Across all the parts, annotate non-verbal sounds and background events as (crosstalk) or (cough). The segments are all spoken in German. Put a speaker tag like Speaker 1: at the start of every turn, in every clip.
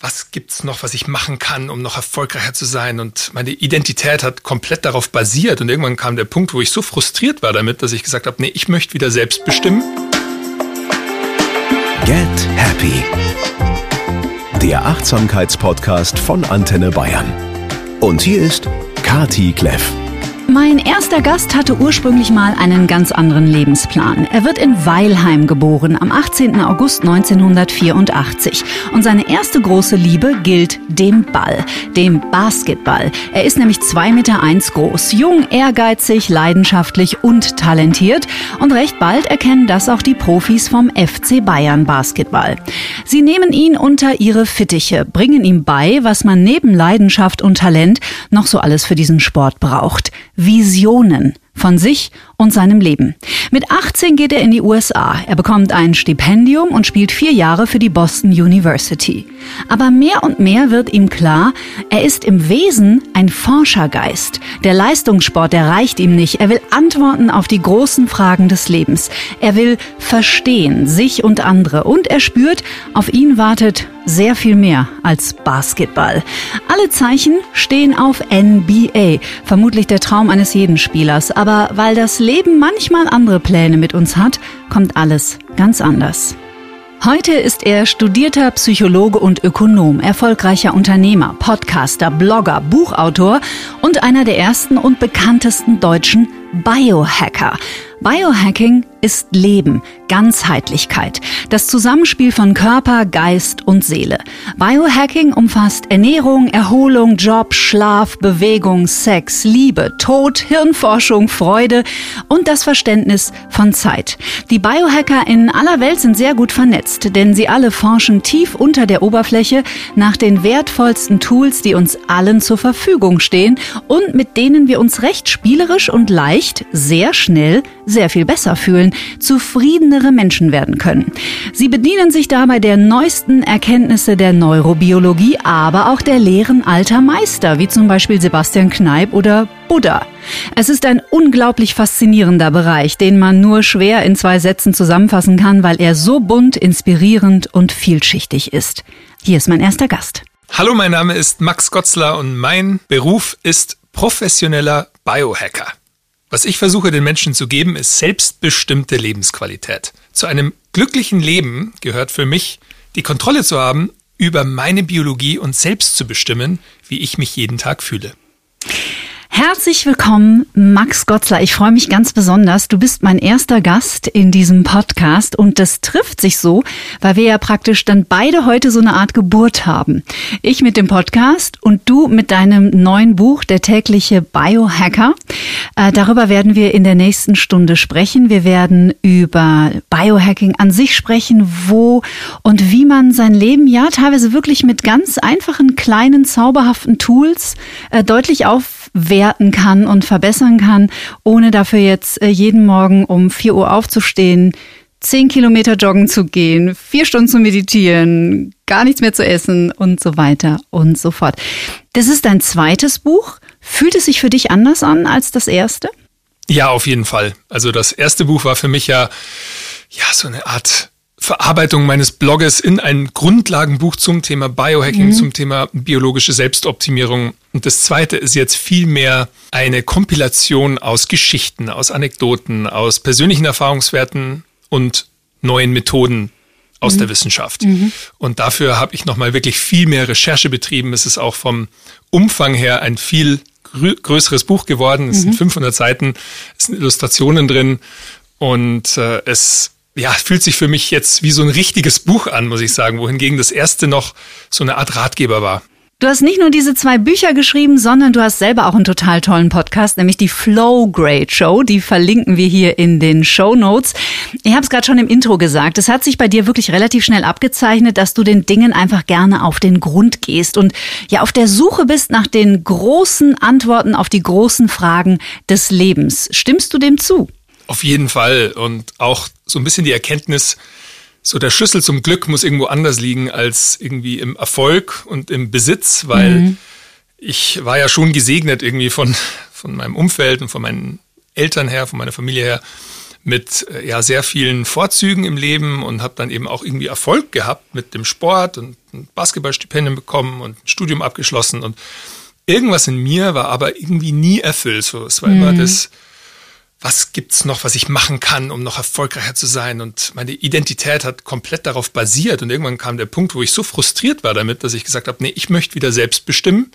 Speaker 1: was gibt's noch, was ich machen kann, um noch erfolgreicher zu sein? Und meine Identität hat komplett darauf basiert. Und irgendwann kam der Punkt, wo ich so frustriert war damit, dass ich gesagt habe, nee, ich möchte wieder selbst bestimmen.
Speaker 2: Get Happy. Der Achtsamkeitspodcast von Antenne Bayern. Und hier ist Kati Kleff.
Speaker 3: Mein erster Gast hatte ursprünglich mal einen ganz anderen Lebensplan. Er wird in Weilheim geboren am 18. August 1984 und seine erste große Liebe gilt dem Ball, dem Basketball. Er ist nämlich zwei Meter eins groß, jung, ehrgeizig, leidenschaftlich und talentiert und recht bald erkennen das auch die Profis vom FC Bayern Basketball. Sie nehmen ihn unter ihre Fittiche, bringen ihm bei, was man neben Leidenschaft und Talent noch so alles für diesen Sport braucht. Visionen von sich und seinem Leben. Mit 18 geht er in die USA. Er bekommt ein Stipendium und spielt vier Jahre für die Boston University. Aber mehr und mehr wird ihm klar, er ist im Wesen ein Forschergeist. Der Leistungssport, der reicht ihm nicht. Er will Antworten auf die großen Fragen des Lebens. Er will verstehen, sich und andere. Und er spürt, auf ihn wartet sehr viel mehr als Basketball. Alle Zeichen stehen auf NBA. Vermutlich der Traum eines jeden Spielers. Aber weil das Leben manchmal andere Pläne mit uns hat, kommt alles ganz anders. Heute ist er studierter Psychologe und Ökonom, erfolgreicher Unternehmer, Podcaster, Blogger, Buchautor und einer der ersten und bekanntesten deutschen Biohacker. Biohacking ist Leben, Ganzheitlichkeit, das Zusammenspiel von Körper, Geist und Seele. Biohacking umfasst Ernährung, Erholung, Job, Schlaf, Bewegung, Sex, Liebe, Tod, Hirnforschung, Freude und das Verständnis von Zeit. Die Biohacker in aller Welt sind sehr gut vernetzt, denn sie alle forschen tief unter der Oberfläche nach den wertvollsten Tools, die uns allen zur Verfügung stehen und mit denen wir uns recht spielerisch und leicht, sehr schnell sehr viel besser fühlen, zufriedenere Menschen werden können. Sie bedienen sich dabei der neuesten Erkenntnisse der Neurobiologie, aber auch der Lehren alter Meister, wie zum Beispiel Sebastian Kneip oder Buddha. Es ist ein unglaublich faszinierender Bereich, den man nur schwer in zwei Sätzen zusammenfassen kann, weil er so bunt, inspirierend und vielschichtig ist. Hier ist mein erster Gast.
Speaker 1: Hallo, mein Name ist Max Gotzler und mein Beruf ist professioneller Biohacker. Was ich versuche den Menschen zu geben, ist selbstbestimmte Lebensqualität. Zu einem glücklichen Leben gehört für mich, die Kontrolle zu haben über meine Biologie und selbst zu bestimmen, wie ich mich jeden Tag fühle.
Speaker 3: Herzlich willkommen, Max Gotzler. Ich freue mich ganz besonders. Du bist mein erster Gast in diesem Podcast und das trifft sich so, weil wir ja praktisch dann beide heute so eine Art Geburt haben. Ich mit dem Podcast und du mit deinem neuen Buch, der tägliche Biohacker. Äh, darüber werden wir in der nächsten Stunde sprechen. Wir werden über Biohacking an sich sprechen, wo und wie man sein Leben ja teilweise wirklich mit ganz einfachen, kleinen, zauberhaften Tools äh, deutlich aufwerten bewerten kann und verbessern kann, ohne dafür jetzt äh, jeden Morgen um 4 Uhr aufzustehen, 10 Kilometer joggen zu gehen, vier Stunden zu meditieren, gar nichts mehr zu essen und so weiter und so fort. Das ist dein zweites Buch. Fühlt es sich für dich anders an als das erste?
Speaker 1: Ja, auf jeden Fall. Also das erste Buch war für mich ja, ja, so eine Art Verarbeitung meines Bloges in ein Grundlagenbuch zum Thema Biohacking, mhm. zum Thema biologische Selbstoptimierung. Und das zweite ist jetzt vielmehr eine Kompilation aus Geschichten, aus Anekdoten, aus persönlichen Erfahrungswerten und neuen Methoden aus mhm. der Wissenschaft. Mhm. Und dafür habe ich nochmal wirklich viel mehr Recherche betrieben. Es ist auch vom Umfang her ein viel größeres Buch geworden. Es sind 500 mhm. Seiten, es sind Illustrationen drin und äh, es ja, fühlt sich für mich jetzt wie so ein richtiges Buch an, muss ich sagen, wohingegen das erste noch so eine Art Ratgeber war.
Speaker 3: Du hast nicht nur diese zwei Bücher geschrieben, sondern du hast selber auch einen total tollen Podcast, nämlich die Flow Grade Show. Die verlinken wir hier in den Show Notes. Ich habe es gerade schon im Intro gesagt. Es hat sich bei dir wirklich relativ schnell abgezeichnet, dass du den Dingen einfach gerne auf den Grund gehst und ja auf der Suche bist nach den großen Antworten auf die großen Fragen des Lebens. Stimmst du dem zu?
Speaker 1: Auf jeden Fall. Und auch so ein bisschen die Erkenntnis, so der Schlüssel zum Glück muss irgendwo anders liegen als irgendwie im Erfolg und im Besitz, weil mhm. ich war ja schon gesegnet irgendwie von, von meinem Umfeld und von meinen Eltern her, von meiner Familie her, mit äh, ja sehr vielen Vorzügen im Leben und habe dann eben auch irgendwie Erfolg gehabt mit dem Sport und ein Basketballstipendium bekommen und ein Studium abgeschlossen und irgendwas in mir war aber irgendwie nie erfüllt. So, es war mhm. immer das, was gibt's noch, was ich machen kann, um noch erfolgreicher zu sein? Und meine Identität hat komplett darauf basiert. Und irgendwann kam der Punkt, wo ich so frustriert war damit, dass ich gesagt habe, nee, ich möchte wieder selbst bestimmen.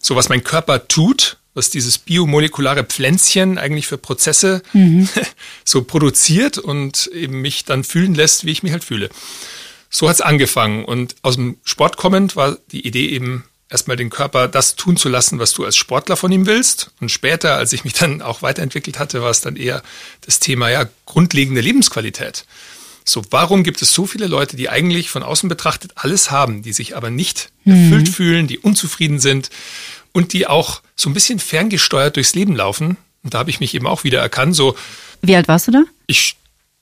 Speaker 1: So was mein Körper tut, was dieses biomolekulare Pflänzchen eigentlich für Prozesse mhm. (laughs) so produziert und eben mich dann fühlen lässt, wie ich mich halt fühle. So hat's angefangen. Und aus dem Sport kommend war die Idee eben, erstmal den Körper das tun zu lassen, was du als Sportler von ihm willst. Und später, als ich mich dann auch weiterentwickelt hatte, war es dann eher das Thema ja grundlegende Lebensqualität. So, warum gibt es so viele Leute, die eigentlich von außen betrachtet alles haben, die sich aber nicht mhm. erfüllt fühlen, die unzufrieden sind und die auch so ein bisschen ferngesteuert durchs Leben laufen? Und da habe ich mich eben auch wieder erkannt. So,
Speaker 3: Wie alt warst du da?
Speaker 1: Ich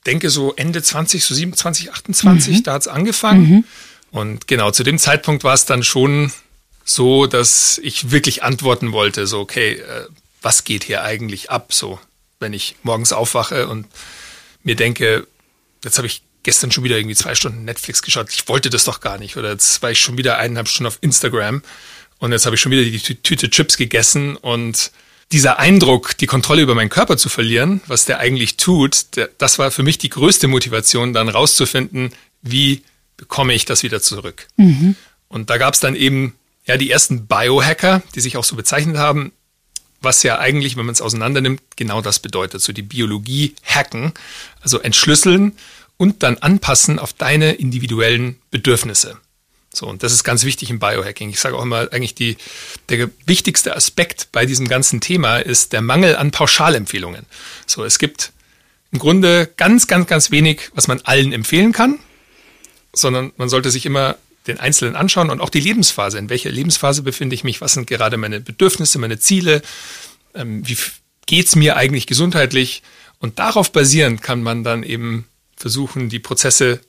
Speaker 1: denke so Ende 20, so 27, 28, mhm. da hat es angefangen. Mhm. Und genau zu dem Zeitpunkt war es dann schon so, dass ich wirklich antworten wollte, so, okay, äh, was geht hier eigentlich ab? So, wenn ich morgens aufwache und mir denke, jetzt habe ich gestern schon wieder irgendwie zwei Stunden Netflix geschaut, ich wollte das doch gar nicht. Oder jetzt war ich schon wieder eineinhalb Stunden auf Instagram und jetzt habe ich schon wieder die Tüte Chips gegessen und dieser Eindruck, die Kontrolle über meinen Körper zu verlieren, was der eigentlich tut, der, das war für mich die größte Motivation, dann rauszufinden, wie bekomme ich das wieder zurück. Mhm. Und da gab es dann eben ja, die ersten Biohacker, die sich auch so bezeichnet haben, was ja eigentlich, wenn man es auseinandernimmt, genau das bedeutet. So die Biologie hacken, also entschlüsseln und dann anpassen auf deine individuellen Bedürfnisse. So, und das ist ganz wichtig im Biohacking. Ich sage auch immer, eigentlich die, der wichtigste Aspekt bei diesem ganzen Thema ist der Mangel an Pauschalempfehlungen. So, es gibt im Grunde ganz, ganz, ganz wenig, was man allen empfehlen kann, sondern man sollte sich immer den Einzelnen anschauen und auch die Lebensphase. In welcher Lebensphase befinde ich mich? Was sind gerade meine Bedürfnisse, meine Ziele? Ähm, wie geht's mir eigentlich gesundheitlich? Und darauf basierend kann man dann eben versuchen, die Prozesse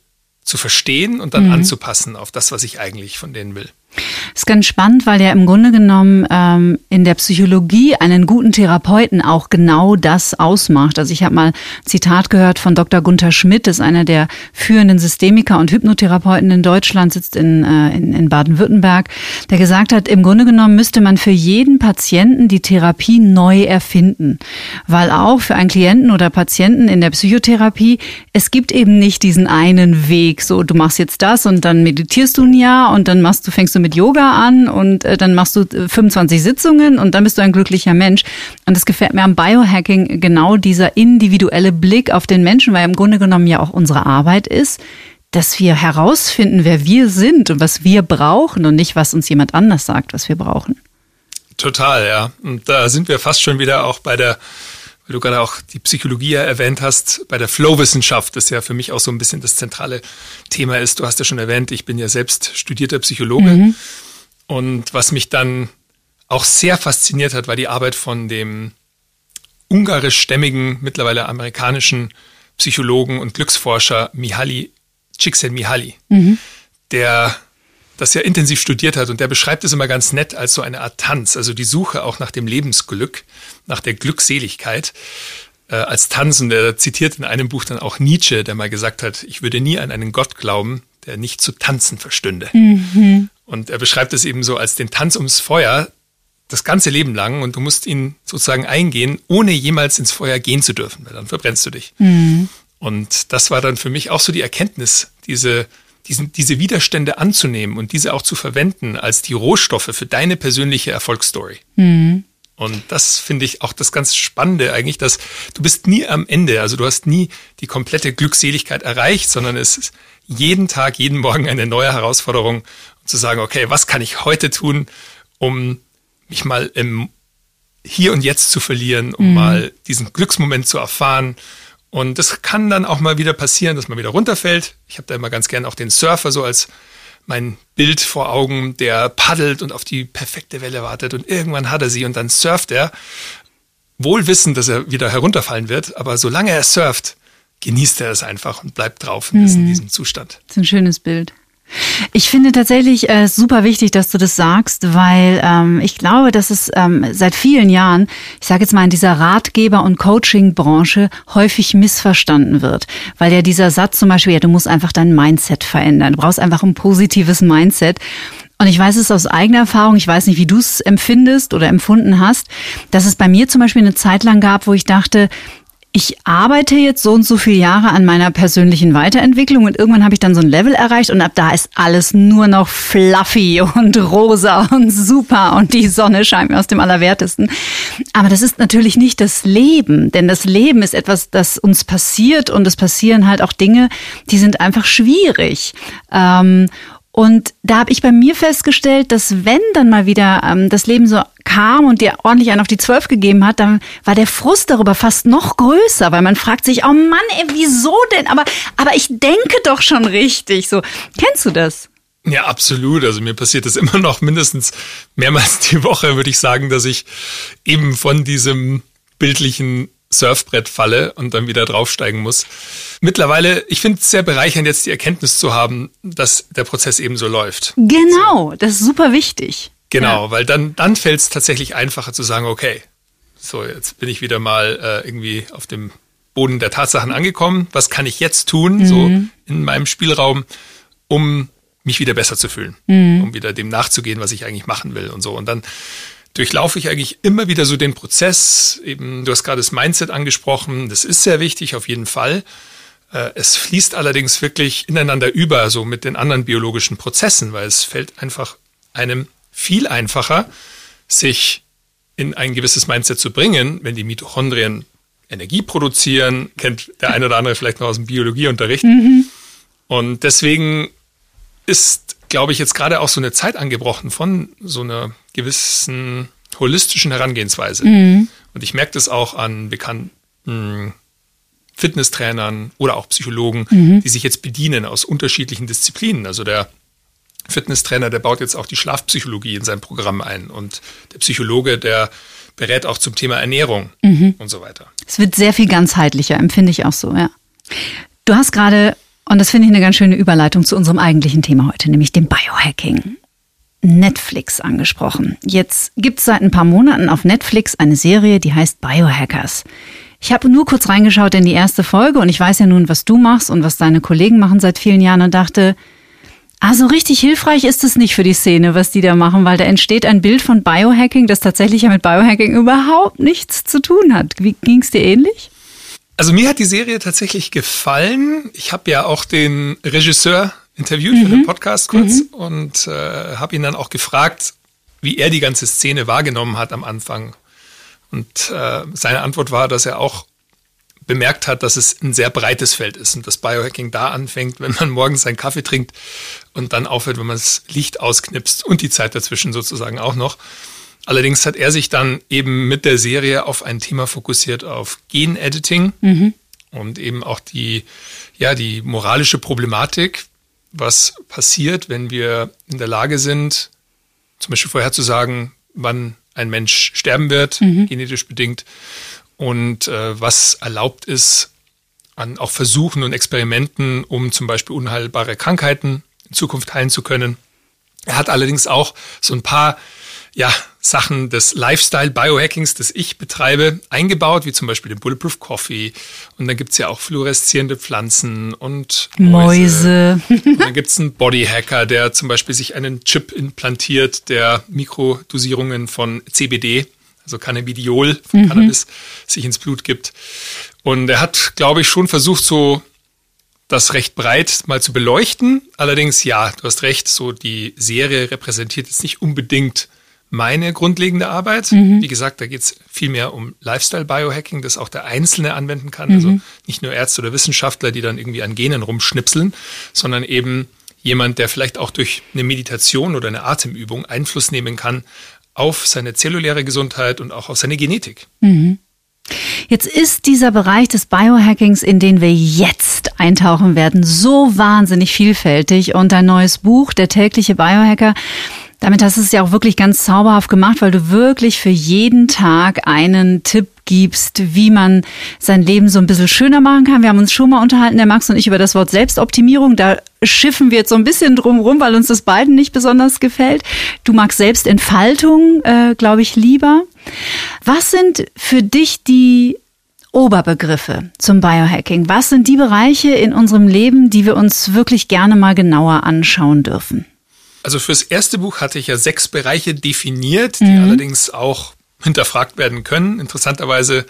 Speaker 1: zu verstehen und dann mhm. anzupassen auf das, was ich eigentlich von denen will.
Speaker 3: Das ist ganz spannend, weil ja im Grunde genommen ähm, in der Psychologie einen guten Therapeuten auch genau das ausmacht. Also ich habe mal ein Zitat gehört von Dr. Gunther Schmidt, ist einer der führenden Systemiker und Hypnotherapeuten in Deutschland, sitzt in, äh, in, in Baden-Württemberg, der gesagt hat, im Grunde genommen müsste man für jeden Patienten die Therapie neu erfinden. Weil auch für einen Klienten oder Patienten in der Psychotherapie, es gibt eben nicht diesen einen Weg, so du machst jetzt das und dann meditierst du ein Jahr und dann machst du, fängst du mit Yoga an und äh, dann machst du 25 äh, Sitzungen und dann bist du ein glücklicher Mensch. Und das gefällt mir am Biohacking genau dieser individuelle Blick auf den Menschen, weil im Grunde genommen ja auch unsere Arbeit ist, dass wir herausfinden, wer wir sind und was wir brauchen und nicht, was uns jemand anders sagt, was wir brauchen.
Speaker 1: Total, ja. Und da sind wir fast schon wieder auch bei der weil du gerade auch die Psychologie erwähnt hast, bei der Flow-Wissenschaft, das ja für mich auch so ein bisschen das zentrale Thema ist. Du hast ja schon erwähnt, ich bin ja selbst studierter Psychologe. Mhm. Und was mich dann auch sehr fasziniert hat, war die Arbeit von dem ungarischstämmigen, mittlerweile amerikanischen Psychologen und Glücksforscher Mihaly Csikszentmihalyi, mhm. der das ja intensiv studiert hat und der beschreibt es immer ganz nett als so eine Art Tanz, also die Suche auch nach dem Lebensglück, nach der Glückseligkeit äh, als Tanz. Und er zitiert in einem Buch dann auch Nietzsche, der mal gesagt hat, ich würde nie an einen Gott glauben, der nicht zu tanzen verstünde. Mhm. Und er beschreibt es eben so als den Tanz ums Feuer das ganze Leben lang und du musst ihn sozusagen eingehen, ohne jemals ins Feuer gehen zu dürfen, weil dann verbrennst du dich. Mhm. Und das war dann für mich auch so die Erkenntnis, diese diesen, diese Widerstände anzunehmen und diese auch zu verwenden als die Rohstoffe für deine persönliche Erfolgsstory. Mhm. Und das finde ich auch das ganz Spannende eigentlich, dass du bist nie am Ende, also du hast nie die komplette Glückseligkeit erreicht, sondern es ist jeden Tag, jeden Morgen eine neue Herausforderung, um zu sagen, okay, was kann ich heute tun, um mich mal im Hier und Jetzt zu verlieren, um mhm. mal diesen Glücksmoment zu erfahren und das kann dann auch mal wieder passieren, dass man wieder runterfällt. Ich habe da immer ganz gern auch den Surfer so als mein Bild vor Augen, der paddelt und auf die perfekte Welle wartet und irgendwann hat er sie und dann surft er, wohl wissend, dass er wieder herunterfallen wird, aber solange er surft, genießt er es einfach und bleibt drauf und mhm. ist in diesem Zustand.
Speaker 3: Das ist ein schönes Bild. Ich finde tatsächlich äh, super wichtig, dass du das sagst, weil ähm, ich glaube, dass es ähm, seit vielen Jahren, ich sage jetzt mal in dieser Ratgeber- und Coaching-Branche häufig missverstanden wird, weil ja dieser Satz zum Beispiel, ja, du musst einfach dein Mindset verändern, du brauchst einfach ein positives Mindset. Und ich weiß es aus eigener Erfahrung, ich weiß nicht, wie du es empfindest oder empfunden hast, dass es bei mir zum Beispiel eine Zeit lang gab, wo ich dachte, ich arbeite jetzt so und so viele Jahre an meiner persönlichen Weiterentwicklung und irgendwann habe ich dann so ein Level erreicht und ab da ist alles nur noch fluffy und rosa und super und die Sonne scheint mir aus dem Allerwertesten. Aber das ist natürlich nicht das Leben, denn das Leben ist etwas, das uns passiert und es passieren halt auch Dinge, die sind einfach schwierig. Ähm, und da habe ich bei mir festgestellt, dass wenn dann mal wieder ähm, das Leben so kam und dir ordentlich einen auf die Zwölf gegeben hat, dann war der Frust darüber fast noch größer, weil man fragt sich, oh Mann, ey, wieso denn? Aber, aber ich denke doch schon richtig. So, kennst du das?
Speaker 1: Ja, absolut. Also mir passiert das (laughs) immer noch mindestens mehrmals die Woche, würde ich sagen, dass ich eben von diesem bildlichen Surfbrett falle und dann wieder draufsteigen muss. Mittlerweile, ich finde es sehr bereichernd, jetzt die Erkenntnis zu haben, dass der Prozess eben so läuft.
Speaker 3: Genau, so. das ist super wichtig.
Speaker 1: Genau, ja. weil dann, dann fällt es tatsächlich einfacher zu sagen, okay, so, jetzt bin ich wieder mal äh, irgendwie auf dem Boden der Tatsachen angekommen. Was kann ich jetzt tun, mhm. so in meinem Spielraum, um mich wieder besser zu fühlen, mhm. um wieder dem nachzugehen, was ich eigentlich machen will und so. Und dann durchlaufe ich eigentlich immer wieder so den Prozess. Eben, du hast gerade das Mindset angesprochen. Das ist sehr wichtig, auf jeden Fall. Äh, es fließt allerdings wirklich ineinander über, so mit den anderen biologischen Prozessen, weil es fällt einfach einem viel einfacher, sich in ein gewisses Mindset zu bringen, wenn die Mitochondrien Energie produzieren, kennt der eine oder andere vielleicht noch aus dem Biologieunterricht. Mhm. Und deswegen ist glaube ich, jetzt gerade auch so eine Zeit angebrochen von so einer gewissen holistischen Herangehensweise. Mhm. Und ich merke das auch an bekannten Fitnesstrainern oder auch Psychologen, mhm. die sich jetzt bedienen aus unterschiedlichen Disziplinen. Also der Fitnesstrainer, der baut jetzt auch die Schlafpsychologie in sein Programm ein und der Psychologe, der berät auch zum Thema Ernährung mhm. und so weiter.
Speaker 3: Es wird sehr viel ganzheitlicher, empfinde ich auch so, ja. Du hast gerade und das finde ich eine ganz schöne Überleitung zu unserem eigentlichen Thema heute, nämlich dem Biohacking. Netflix angesprochen. Jetzt gibt es seit ein paar Monaten auf Netflix eine Serie, die heißt Biohackers. Ich habe nur kurz reingeschaut in die erste Folge und ich weiß ja nun, was du machst und was deine Kollegen machen seit vielen Jahren und dachte, ah, so richtig hilfreich ist es nicht für die Szene, was die da machen, weil da entsteht ein Bild von Biohacking, das tatsächlich ja mit Biohacking überhaupt nichts zu tun hat. Wie ging es dir ähnlich?
Speaker 1: Also mir hat die Serie tatsächlich gefallen. Ich habe ja auch den Regisseur interviewt mhm. für den mhm. Podcast kurz mhm. und äh, habe ihn dann auch gefragt, wie er die ganze Szene wahrgenommen hat am Anfang. Und äh, seine Antwort war, dass er auch bemerkt hat, dass es ein sehr breites Feld ist und das Biohacking da anfängt, wenn man morgens seinen Kaffee trinkt und dann aufhört, wenn man das Licht ausknipst und die Zeit dazwischen sozusagen auch noch. Allerdings hat er sich dann eben mit der Serie auf ein Thema fokussiert, auf Gen-Editing mhm. und eben auch die, ja, die moralische Problematik, was passiert, wenn wir in der Lage sind, zum Beispiel vorherzusagen, wann ein Mensch sterben wird, mhm. genetisch bedingt, und äh, was erlaubt ist an auch Versuchen und Experimenten, um zum Beispiel unheilbare Krankheiten in Zukunft heilen zu können. Er hat allerdings auch so ein paar ja, Sachen des Lifestyle-Biohackings, das ich betreibe, eingebaut, wie zum Beispiel den Bulletproof Coffee. Und dann gibt's ja auch fluoreszierende Pflanzen und Mäuse. Mäuse. und dann gibt's einen Bodyhacker, der zum Beispiel sich einen Chip implantiert, der Mikrodosierungen von CBD, also Cannabidiol von mhm. Cannabis, sich ins Blut gibt. Und er hat, glaube ich, schon versucht, so das recht breit mal zu beleuchten. Allerdings, ja, du hast recht, so die Serie repräsentiert jetzt nicht unbedingt meine grundlegende Arbeit. Mhm. Wie gesagt, da geht es viel mehr um Lifestyle-Biohacking, das auch der Einzelne anwenden kann. Also mhm. Also nicht nur Ärzte oder Wissenschaftler, die dann irgendwie an Genen rumschnipseln, sondern eben jemand, der vielleicht auch durch eine Meditation oder eine Atemübung Einfluss nehmen kann auf seine zelluläre Gesundheit und auch auf seine Genetik.
Speaker 3: Mhm. Jetzt ist dieser Bereich des Biohackings, in den wir jetzt eintauchen werden, so wahnsinnig vielfältig. Und ein neues Buch, Der tägliche Biohacker, damit hast du es ja auch wirklich ganz zauberhaft gemacht, weil du wirklich für jeden Tag einen Tipp gibst, wie man sein Leben so ein bisschen schöner machen kann. Wir haben uns schon mal unterhalten, der Max und ich, über das Wort Selbstoptimierung. Da schiffen wir jetzt so ein bisschen drum rum, weil uns das beiden nicht besonders gefällt. Du magst Selbstentfaltung, äh, glaube ich, lieber. Was sind für dich die Oberbegriffe zum Biohacking? Was sind die Bereiche in unserem Leben, die wir uns wirklich gerne mal genauer anschauen dürfen?
Speaker 1: Also fürs erste Buch hatte ich ja sechs Bereiche definiert, die mhm. allerdings auch hinterfragt werden können. Interessanterweise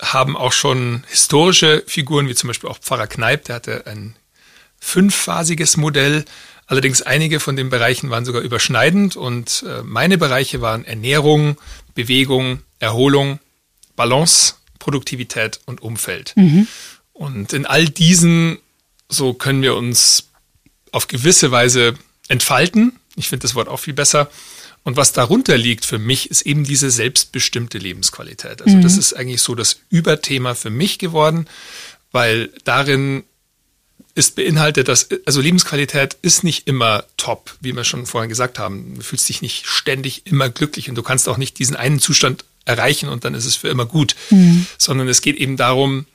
Speaker 1: haben auch schon historische Figuren, wie zum Beispiel auch Pfarrer Kneip, der hatte ein fünfphasiges Modell. Allerdings einige von den Bereichen waren sogar überschneidend und äh, meine Bereiche waren Ernährung, Bewegung, Erholung, Balance, Produktivität und Umfeld. Mhm. Und in all diesen, so können wir uns auf gewisse Weise entfalten. Ich finde das Wort auch viel besser. Und was darunter liegt für mich, ist eben diese selbstbestimmte Lebensqualität. Also mhm. das ist eigentlich so das Überthema für mich geworden, weil darin ist beinhaltet, dass, also Lebensqualität ist nicht immer top, wie wir schon vorhin gesagt haben. Du fühlst dich nicht ständig immer glücklich und du kannst auch nicht diesen einen Zustand erreichen und dann ist es für immer gut, mhm. sondern es geht eben darum,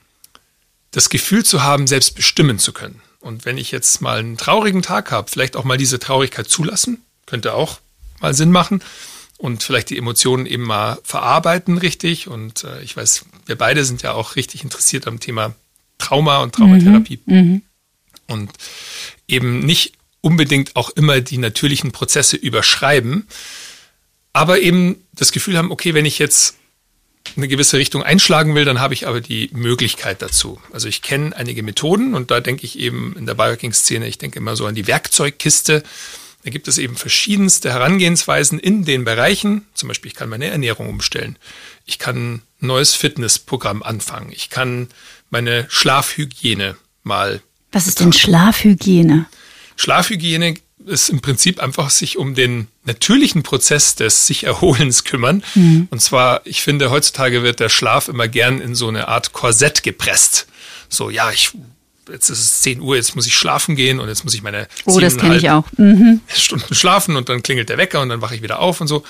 Speaker 1: das Gefühl zu haben, selbst bestimmen zu können. Und wenn ich jetzt mal einen traurigen Tag habe, vielleicht auch mal diese Traurigkeit zulassen, könnte auch mal Sinn machen und vielleicht die Emotionen eben mal verarbeiten richtig. Und äh, ich weiß, wir beide sind ja auch richtig interessiert am Thema Trauma und Traumatherapie. Mhm, mhm. Und eben nicht unbedingt auch immer die natürlichen Prozesse überschreiben, aber eben das Gefühl haben, okay, wenn ich jetzt eine gewisse Richtung einschlagen will, dann habe ich aber die Möglichkeit dazu. Also ich kenne einige Methoden und da denke ich eben in der Biohacking-Szene, ich denke immer so an die Werkzeugkiste. Da gibt es eben verschiedenste Herangehensweisen in den Bereichen. Zum Beispiel, ich kann meine Ernährung umstellen. Ich kann ein neues Fitnessprogramm anfangen. Ich kann meine Schlafhygiene mal.
Speaker 3: Was ist denn Schlafhygiene?
Speaker 1: Schlafhygiene ist im Prinzip einfach sich um den natürlichen Prozess des sich Erholens kümmern. Mhm. Und zwar, ich finde, heutzutage wird der Schlaf immer gern in so eine Art Korsett gepresst. So, ja, ich jetzt ist es 10 Uhr, jetzt muss ich schlafen gehen und jetzt muss ich meine
Speaker 3: oh, das kenne ich auch. Mhm.
Speaker 1: Stunden schlafen und dann klingelt der Wecker und dann wache ich wieder auf und so.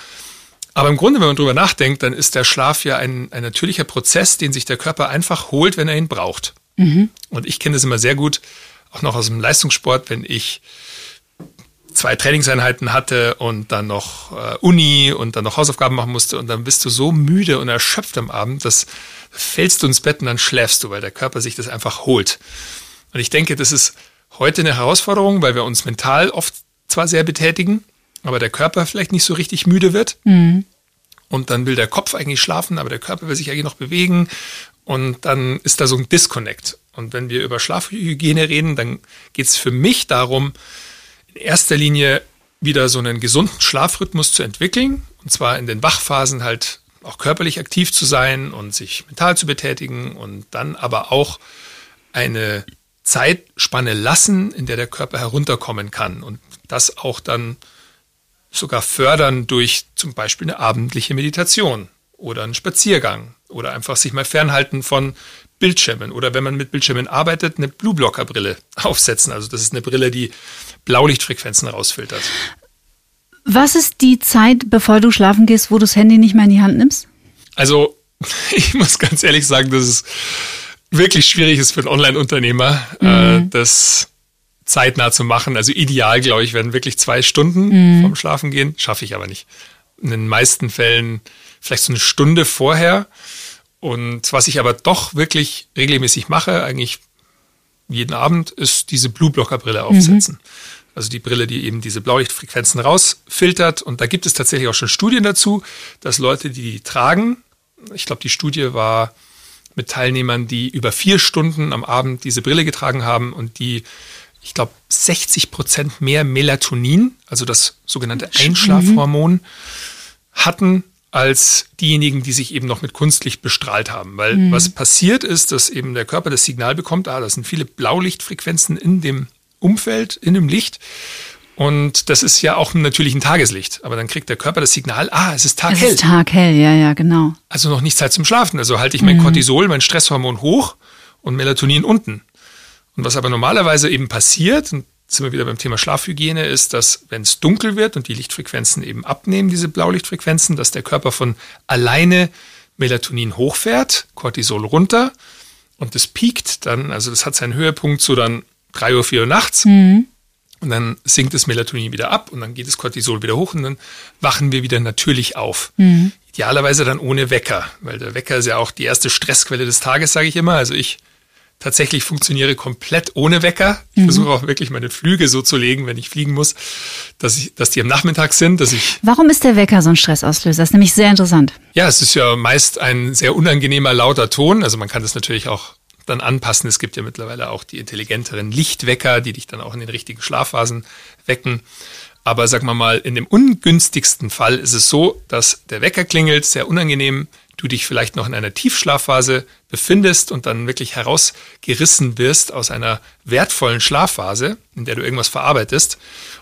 Speaker 1: Aber im Grunde, wenn man drüber nachdenkt, dann ist der Schlaf ja ein, ein natürlicher Prozess, den sich der Körper einfach holt, wenn er ihn braucht. Mhm. Und ich kenne das immer sehr gut, auch noch aus dem Leistungssport, wenn ich zwei Trainingseinheiten hatte und dann noch äh, Uni und dann noch Hausaufgaben machen musste und dann bist du so müde und erschöpft am Abend, dass fällst du ins Bett und dann schläfst du, weil der Körper sich das einfach holt. Und ich denke, das ist heute eine Herausforderung, weil wir uns mental oft zwar sehr betätigen, aber der Körper vielleicht nicht so richtig müde wird. Mhm. Und dann will der Kopf eigentlich schlafen, aber der Körper will sich eigentlich noch bewegen. Und dann ist da so ein Disconnect. Und wenn wir über Schlafhygiene reden, dann geht es für mich darum, in erster Linie wieder so einen gesunden Schlafrhythmus zu entwickeln. Und zwar in den Wachphasen halt auch körperlich aktiv zu sein und sich mental zu betätigen und dann aber auch eine Zeitspanne lassen, in der der Körper herunterkommen kann. Und das auch dann sogar fördern durch zum Beispiel eine abendliche Meditation oder einen Spaziergang oder einfach sich mal fernhalten von Bildschirmen oder wenn man mit Bildschirmen arbeitet, eine Blue Blocker Brille (laughs) aufsetzen. Also das ist eine Brille, die Blaulichtfrequenzen rausfiltert.
Speaker 3: Was ist die Zeit, bevor du schlafen gehst, wo du das Handy nicht mehr in die Hand nimmst?
Speaker 1: Also (laughs) ich muss ganz ehrlich sagen, dass es wirklich schwierig ist für einen Online-Unternehmer, äh, mhm. das zeitnah zu machen. Also ideal, glaube ich, werden wirklich zwei Stunden mhm. vorm Schlafen gehen. Schaffe ich aber nicht. In den meisten Fällen vielleicht so eine Stunde vorher. Und was ich aber doch wirklich regelmäßig mache, eigentlich jeden Abend, ist diese Blue Blocker Brille aufsetzen. Mhm. Also die Brille, die eben diese Blaulichtfrequenzen rausfiltert. Und da gibt es tatsächlich auch schon Studien dazu, dass Leute, die die tragen, ich glaube, die Studie war mit Teilnehmern, die über vier Stunden am Abend diese Brille getragen haben und die, ich glaube, 60 Prozent mehr Melatonin, also das sogenannte Einschlafhormon, hatten als diejenigen, die sich eben noch mit Kunstlicht bestrahlt haben. Weil mhm. was passiert ist, dass eben der Körper das Signal bekommt, ah, das sind viele Blaulichtfrequenzen in dem Umfeld, in dem Licht. Und das ist ja auch im natürlichen Tageslicht. Aber dann kriegt der Körper das Signal, ah, es ist taghell. Es ist
Speaker 3: taghell, ja, ja, genau.
Speaker 1: Also noch nicht Zeit zum Schlafen. Also halte ich mein mhm. Cortisol, mein Stresshormon hoch und Melatonin unten. Und was aber normalerweise eben passiert, und sind wir wieder beim Thema Schlafhygiene, ist, dass wenn es dunkel wird und die Lichtfrequenzen eben abnehmen, diese Blaulichtfrequenzen, dass der Körper von alleine Melatonin hochfährt, Cortisol runter und das piekt dann, also das hat seinen Höhepunkt so dann 3 Uhr, 4 Uhr nachts. Mhm. Und dann sinkt das Melatonin wieder ab und dann geht das Cortisol wieder hoch und dann wachen wir wieder natürlich auf. Mhm. Idealerweise dann ohne Wecker, weil der Wecker ist ja auch die erste Stressquelle des Tages, sage ich immer. Also ich tatsächlich funktioniere komplett ohne Wecker. Ich mhm. versuche auch wirklich meine Flüge so zu legen, wenn ich fliegen muss, dass, ich, dass die am Nachmittag sind, dass ich.
Speaker 3: Warum ist der Wecker so ein Stressauslöser? Das ist nämlich sehr interessant.
Speaker 1: Ja, es ist ja meist ein sehr unangenehmer, lauter Ton. Also man kann das natürlich auch dann anpassen. Es gibt ja mittlerweile auch die intelligenteren Lichtwecker, die dich dann auch in den richtigen Schlafphasen wecken. Aber sag mal mal, in dem ungünstigsten Fall ist es so, dass der Wecker klingelt, sehr unangenehm, du dich vielleicht noch in einer Tiefschlafphase befindest und dann wirklich herausgerissen wirst aus einer wertvollen Schlafphase, in der du irgendwas verarbeitest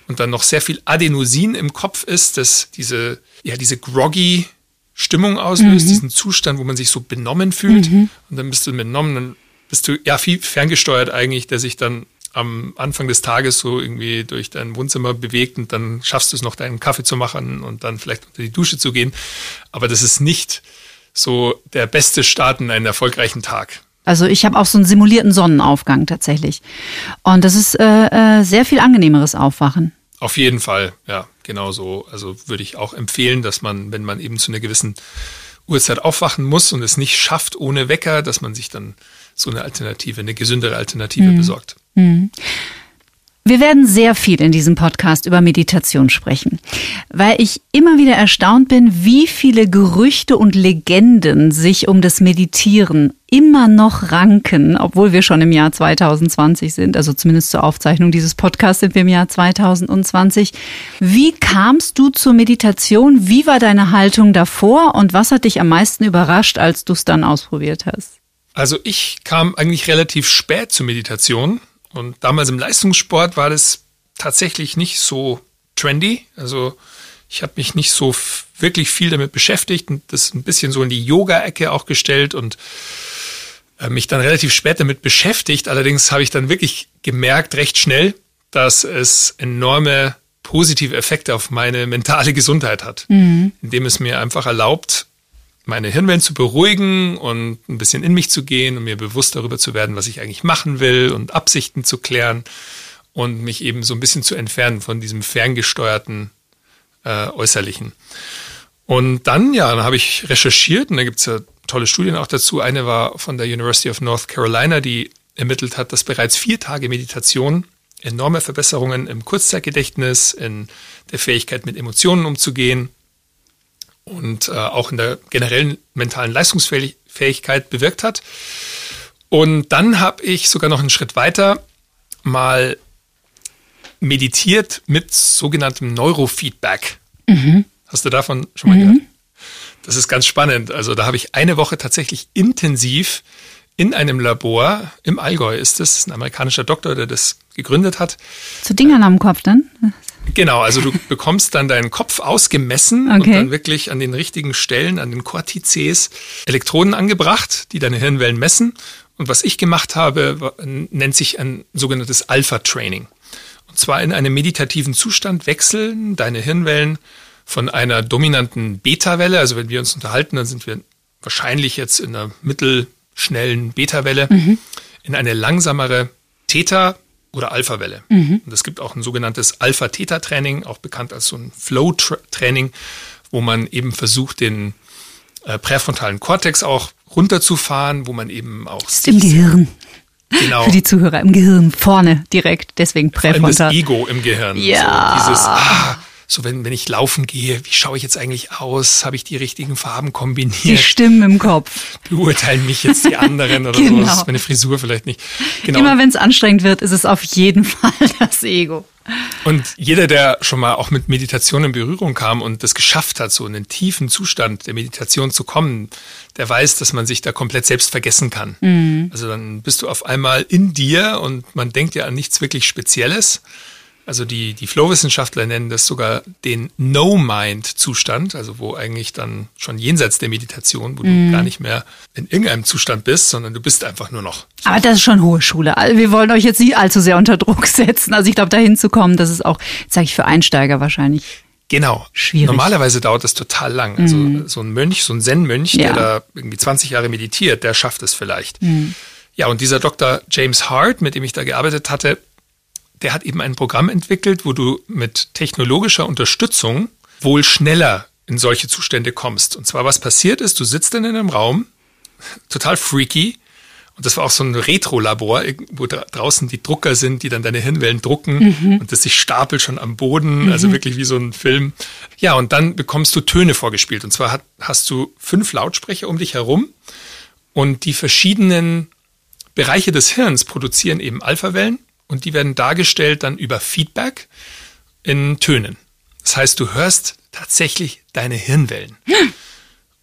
Speaker 1: und dann noch sehr viel Adenosin im Kopf ist, das diese, ja, diese groggy Stimmung auslöst, mhm. diesen Zustand, wo man sich so benommen fühlt mhm. und dann bist du benommen, dann bist du ja viel ferngesteuert eigentlich, der sich dann am Anfang des Tages so irgendwie durch dein Wohnzimmer bewegt und dann schaffst du es noch, deinen Kaffee zu machen und dann vielleicht unter die Dusche zu gehen. Aber das ist nicht so der beste Start in einen erfolgreichen Tag.
Speaker 3: Also ich habe auch so einen simulierten Sonnenaufgang tatsächlich. Und das ist äh, äh, sehr viel angenehmeres Aufwachen.
Speaker 1: Auf jeden Fall, ja, genau so. Also würde ich auch empfehlen, dass man, wenn man eben zu einer gewissen Uhrzeit aufwachen muss und es nicht schafft ohne Wecker, dass man sich dann so eine Alternative, eine gesündere Alternative mhm. besorgt. Mhm.
Speaker 3: Wir werden sehr viel in diesem Podcast über Meditation sprechen, weil ich immer wieder erstaunt bin, wie viele Gerüchte und Legenden sich um das Meditieren immer noch ranken, obwohl wir schon im Jahr 2020 sind, also zumindest zur Aufzeichnung dieses Podcasts sind wir im Jahr 2020. Wie kamst du zur Meditation? Wie war deine Haltung davor und was hat dich am meisten überrascht, als du es dann ausprobiert hast?
Speaker 1: Also ich kam eigentlich relativ spät zur Meditation und damals im Leistungssport war das tatsächlich nicht so trendy. Also ich habe mich nicht so wirklich viel damit beschäftigt und das ein bisschen so in die Yoga-Ecke auch gestellt und äh, mich dann relativ spät damit beschäftigt. Allerdings habe ich dann wirklich gemerkt, recht schnell, dass es enorme positive Effekte auf meine mentale Gesundheit hat, mhm. indem es mir einfach erlaubt, meine Hirnwellen zu beruhigen und ein bisschen in mich zu gehen und mir bewusst darüber zu werden, was ich eigentlich machen will und Absichten zu klären und mich eben so ein bisschen zu entfernen von diesem ferngesteuerten äh, Äußerlichen. Und dann, ja, dann habe ich recherchiert und da gibt es ja tolle Studien auch dazu. Eine war von der University of North Carolina, die ermittelt hat, dass bereits vier Tage Meditation enorme Verbesserungen im Kurzzeitgedächtnis, in der Fähigkeit mit Emotionen umzugehen, und äh, auch in der generellen mentalen Leistungsfähigkeit bewirkt hat. Und dann habe ich sogar noch einen Schritt weiter mal meditiert mit sogenanntem Neurofeedback. Mhm. Hast du davon schon mal mhm. gehört? Das ist ganz spannend. Also da habe ich eine Woche tatsächlich intensiv in einem Labor im Allgäu ist es, ein amerikanischer Doktor, der das gegründet hat.
Speaker 3: Zu Dingern am Kopf dann?
Speaker 1: Genau, also du (laughs) bekommst dann deinen Kopf ausgemessen okay. und dann wirklich an den richtigen Stellen, an den Cortices, Elektroden angebracht, die deine Hirnwellen messen. Und was ich gemacht habe, nennt sich ein sogenanntes Alpha-Training. Und zwar in einem meditativen Zustand wechseln deine Hirnwellen von einer dominanten Beta-Welle, also wenn wir uns unterhalten, dann sind wir wahrscheinlich jetzt in einer mittelschnellen Beta-Welle, mhm. in eine langsamere Theta- oder Alpha-Welle. Mhm. Und es gibt auch ein sogenanntes Alpha-Theta-Training, auch bekannt als so ein Flow-Training, wo man eben versucht, den äh, präfrontalen Kortex auch runterzufahren, wo man eben auch.
Speaker 3: Ist im Gehirn. Genau. Für die Zuhörer im Gehirn vorne direkt, deswegen präfrontal.
Speaker 1: Vor allem das Ego im Gehirn. Ja. So dieses, ah, so wenn, wenn ich laufen gehe, wie schaue ich jetzt eigentlich aus? Habe ich die richtigen Farben kombiniert?
Speaker 3: Die Stimmen im Kopf.
Speaker 1: Beurteilen mich jetzt die anderen oder (laughs) genau. so? Meine Frisur vielleicht nicht.
Speaker 3: Genau. Immer wenn es anstrengend wird, ist es auf jeden (laughs) Fall das Ego.
Speaker 1: Und jeder, der schon mal auch mit Meditation in Berührung kam und das geschafft hat, so in einen tiefen Zustand der Meditation zu kommen, der weiß, dass man sich da komplett selbst vergessen kann. Mhm. Also dann bist du auf einmal in dir und man denkt ja an nichts wirklich Spezielles also die, die Flow-Wissenschaftler nennen das sogar den No-Mind-Zustand, also wo eigentlich dann schon jenseits der Meditation, wo mm. du mhm. gar nicht mehr in irgendeinem Zustand bist, sondern du bist einfach nur noch.
Speaker 3: So. Aber das ist schon hohe Schule. Also wir wollen euch jetzt nicht allzu sehr unter Druck setzen. Also ich glaube, da hinzukommen, das ist auch, sage ich, für Einsteiger wahrscheinlich
Speaker 1: Genau.
Speaker 3: Schwierig.
Speaker 1: Normalerweise dauert das total lang. Also
Speaker 3: Mhm.
Speaker 1: so ein Mönch, so ein Zen-Mönch,
Speaker 3: Ja.
Speaker 1: der da irgendwie 20 Jahre meditiert, der schafft es vielleicht.
Speaker 3: Mhm.
Speaker 1: Ja, und dieser Dr. James Hart, mit dem ich da gearbeitet hatte, der hat eben ein Programm entwickelt, wo du mit technologischer Unterstützung wohl schneller in solche Zustände kommst. Und zwar, was passiert ist, du sitzt in einem Raum, (laughs) total freaky, und das war auch so ein Retro-Labor, wo dra draußen die Drucker sind, die dann deine Hirnwellen drucken und das sich stapelt schon am Boden, also wirklich wie so ein Film. Ja, und dann bekommst du Töne vorgespielt. Und zwar hat, hast du fünf Lautsprecher um dich herum und die verschiedenen Bereiche des Hirns produzieren eben Alphawellen und die werden dargestellt dann über Feedback in Tönen. Das heißt, du hörst tatsächlich deine Hirnwellen.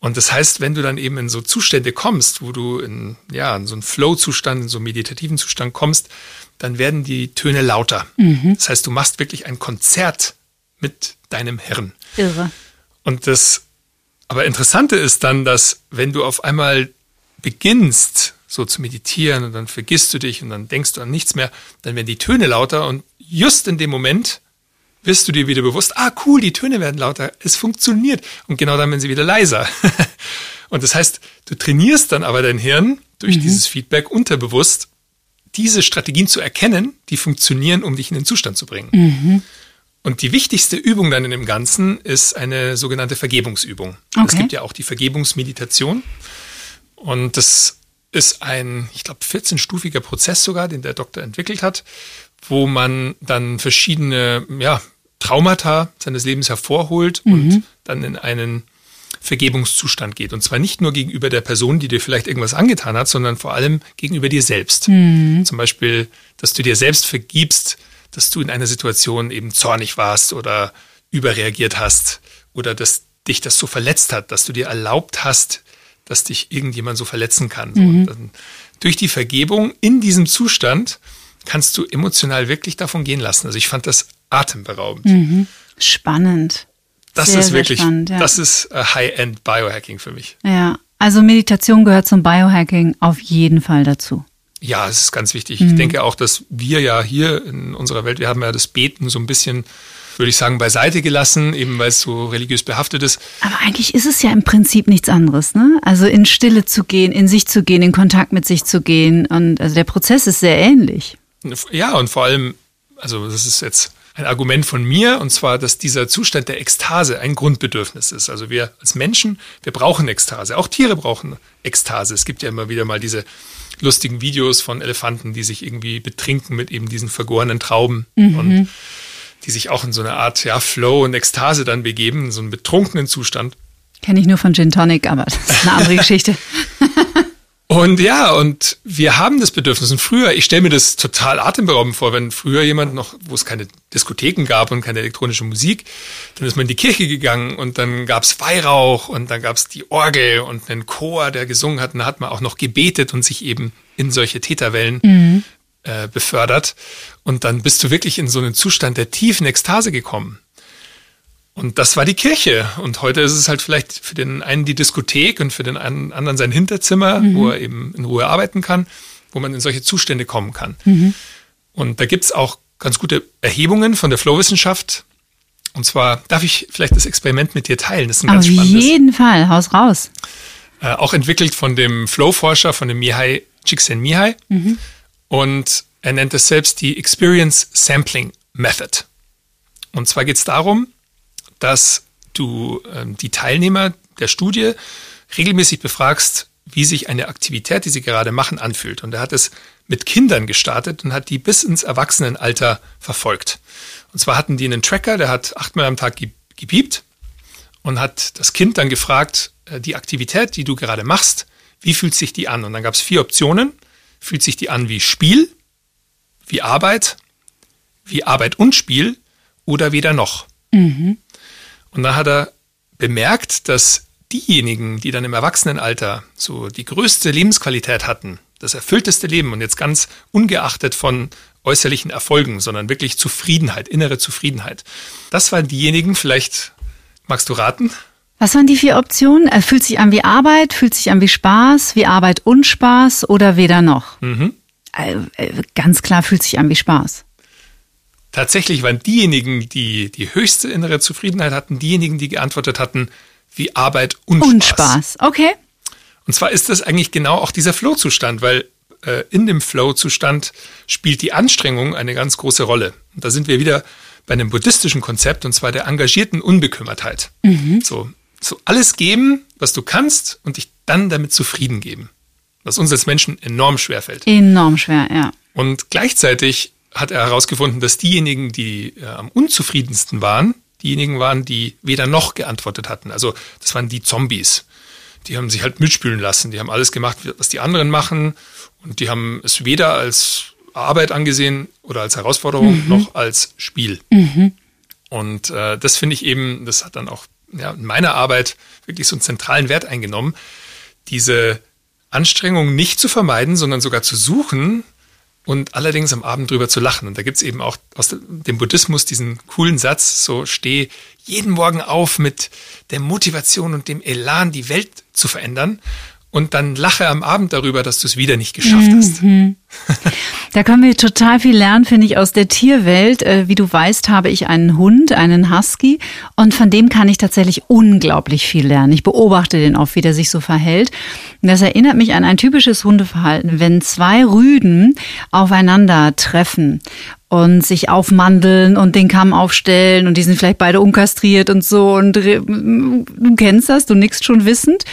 Speaker 1: Und das heißt, wenn du dann eben in so Zustände kommst, wo du in, ja, in so einen Flow-Zustand, in so einen meditativen Zustand kommst, dann werden die Töne lauter. Das heißt, du machst wirklich ein Konzert mit deinem Hirn.
Speaker 3: Irre.
Speaker 1: Und das aber Interessante ist dann, dass wenn du auf einmal beginnst, so zu meditieren und dann vergisst du dich und dann denkst du an nichts mehr, dann werden die Töne lauter und just in dem Moment wirst du dir wieder bewusst, ah cool, die Töne werden lauter, es funktioniert. Und genau dann werden sie wieder leiser. (laughs) und das heißt, du trainierst dann aber dein Hirn durch dieses Feedback unterbewusst, diese Strategien zu erkennen, die funktionieren, um dich in den Zustand zu bringen. Und die wichtigste Übung dann in dem Ganzen ist eine sogenannte Vergebungsübung. Es
Speaker 3: Okay.
Speaker 1: gibt ja auch die Vergebungsmeditation. Und das ist ein, ich glaube, 14-stufiger Prozess sogar, den der Doktor entwickelt hat, wo man dann verschiedene ja, Traumata seines Lebens hervorholt und dann in einen Vergebungszustand geht. Und zwar nicht nur gegenüber der Person, die dir vielleicht irgendwas angetan hat, sondern vor allem gegenüber dir selbst. Zum Beispiel, dass du dir selbst vergibst, dass du in einer Situation eben zornig warst oder überreagiert hast oder dass dich das so verletzt hat, dass du dir erlaubt hast, dass dich irgendjemand so verletzen kann. So, und dann, durch die Vergebung in diesem Zustand kannst du emotional wirklich davon gehen lassen. Also ich fand das atemberaubend.
Speaker 3: Spannend.
Speaker 1: Das
Speaker 3: Sehr,
Speaker 1: ist wirklich,
Speaker 3: spannend, ja.
Speaker 1: das ist äh, High-End Biohacking für mich.
Speaker 3: Ja. Also Meditation gehört zum Biohacking auf jeden Fall dazu.
Speaker 1: Ja, es ist ganz wichtig.
Speaker 3: Mhm.
Speaker 1: Ich denke auch, dass wir ja hier in unserer Welt, wir haben ja das Beten so ein bisschen, würde ich sagen, beiseite gelassen, eben weil es so religiös behaftet ist.
Speaker 3: Aber eigentlich ist es ja im Prinzip nichts anderes, ne? Also in Stille zu gehen, in sich zu gehen, in Kontakt mit sich zu gehen. Und also der Prozess ist sehr ähnlich.
Speaker 1: Ja, und vor allem, also das ist jetzt ein Argument von mir, und zwar, dass dieser Zustand der Ekstase ein Grundbedürfnis ist. Also wir als Menschen, wir brauchen Ekstase. Auch Tiere brauchen Ekstase. Es gibt ja immer wieder mal diese lustigen Videos von Elefanten, die sich irgendwie betrinken mit eben diesen vergorenen Trauben und die sich auch in so eine Art ja, Flow und Ekstase dann begeben, in so einen betrunkenen Zustand.
Speaker 3: Kenne ich nur von Gin Tonic, aber das ist eine andere (laughs) Geschichte.
Speaker 1: Und ja, und wir haben das Bedürfnis. Und früher, ich stelle mir das total atemberaubend vor, wenn früher jemand noch, wo es keine Diskotheken gab und keine elektronische Musik, dann ist man in die Kirche gegangen und dann gab's Weihrauch und dann gab's die Orgel und einen Chor, der gesungen hat. Und da hat man auch noch gebetet und sich eben in solche Täterwellen äh, befördert. Und dann bist du wirklich in so einen Zustand der tiefen Ekstase gekommen. Und das war die Kirche. Und heute ist es halt vielleicht für den einen die Diskothek und für den einen- anderen sein Hinterzimmer, wo er eben in Ruhe arbeiten kann, wo man in solche Zustände kommen kann. Und da gibt's auch ganz gute Erhebungen von der Flow-Wissenschaft. Und zwar darf ich vielleicht das Experiment mit dir teilen. Das ist ein
Speaker 3: Auf
Speaker 1: ganz spannendes.
Speaker 3: jeden Fall, Haus raus.
Speaker 1: Äh, auch entwickelt von dem Flow-Forscher, von dem Mihai Csikszentmihalyi. Und er nennt es selbst die Experience Sampling Method. Und zwar geht es darum, dass du ähm, die Teilnehmer der Studie regelmäßig befragst, wie sich eine Aktivität, die sie gerade machen, anfühlt. Und er hat es mit Kindern gestartet und hat die bis ins Erwachsenenalter verfolgt. Und zwar hatten die einen Tracker, der hat achtmal am Tag ge- gepiept und hat das Kind dann gefragt, äh, die Aktivität, die du gerade machst, wie fühlt sich die an? Und dann gab es vier Optionen. Fühlt sich die an wie Spiel, wie Arbeit, wie Arbeit und Spiel oder weder noch? Und dann hat er bemerkt, dass diejenigen, die dann im Erwachsenenalter so die größte Lebensqualität hatten, das erfüllteste Leben und jetzt ganz ungeachtet von äußerlichen Erfolgen, sondern wirklich Zufriedenheit, innere Zufriedenheit. Das waren diejenigen, vielleicht magst du raten?
Speaker 3: Was waren die vier Optionen? Er fühlt sich an wie Arbeit, fühlt sich an wie Spaß, wie Arbeit und Spaß oder weder noch?
Speaker 1: Mhm.
Speaker 3: Äh, äh, Ganz klar fühlt sich an wie Spaß.
Speaker 1: tatsächlich waren diejenigen, die die höchste innere Zufriedenheit hatten, diejenigen, die geantwortet hatten, wie Arbeit und,
Speaker 3: und Spaß. Okay.
Speaker 1: Und zwar ist das eigentlich genau auch dieser Flow-Zustand, weil äh, in dem Flow-Zustand spielt die Anstrengung eine ganz große Rolle. Und da sind wir wieder bei einem buddhistischen Konzept, und zwar der engagierten Unbekümmertheit. Mhm. So, so alles geben, was du kannst, und dich dann damit zufrieden geben. Was uns als Menschen enorm schwer fällt.
Speaker 3: Enorm schwer, ja.
Speaker 1: Und gleichzeitig hat er herausgefunden, dass diejenigen, die äh, am unzufriedensten waren, diejenigen waren, die weder noch geantwortet hatten. Also das waren die Zombies. Die haben sich halt mitspülen lassen. Die haben alles gemacht, was die anderen machen. Und die haben es weder als Arbeit angesehen oder als Herausforderung mhm. noch als Spiel. Mhm. Und äh, das finde ich eben, das hat dann auch ja, in meiner Arbeit wirklich so einen zentralen Wert eingenommen, diese Anstrengung nicht zu vermeiden, sondern sogar zu suchen und allerdings am Abend drüber zu lachen. Und da gibt's eben auch aus dem Buddhismus diesen coolen Satz, so steh jeden Morgen auf mit der Motivation und dem Elan, die Welt zu verändern und dann lache am Abend darüber, dass du es wieder nicht geschafft hast. Mhm. (laughs)
Speaker 3: Da können wir total viel lernen, finde ich, aus der Tierwelt. Äh, wie du weißt, habe ich einen Hund, einen Husky, und von dem kann ich tatsächlich unglaublich viel lernen. Ich beobachte den oft, wie der sich so verhält. Und das erinnert mich an ein typisches Hundeverhalten, wenn zwei Rüden aufeinander treffen und sich aufmandeln und den Kamm aufstellen und die sind vielleicht beide unkastriert und so und du kennst das, du nickst schon wissend.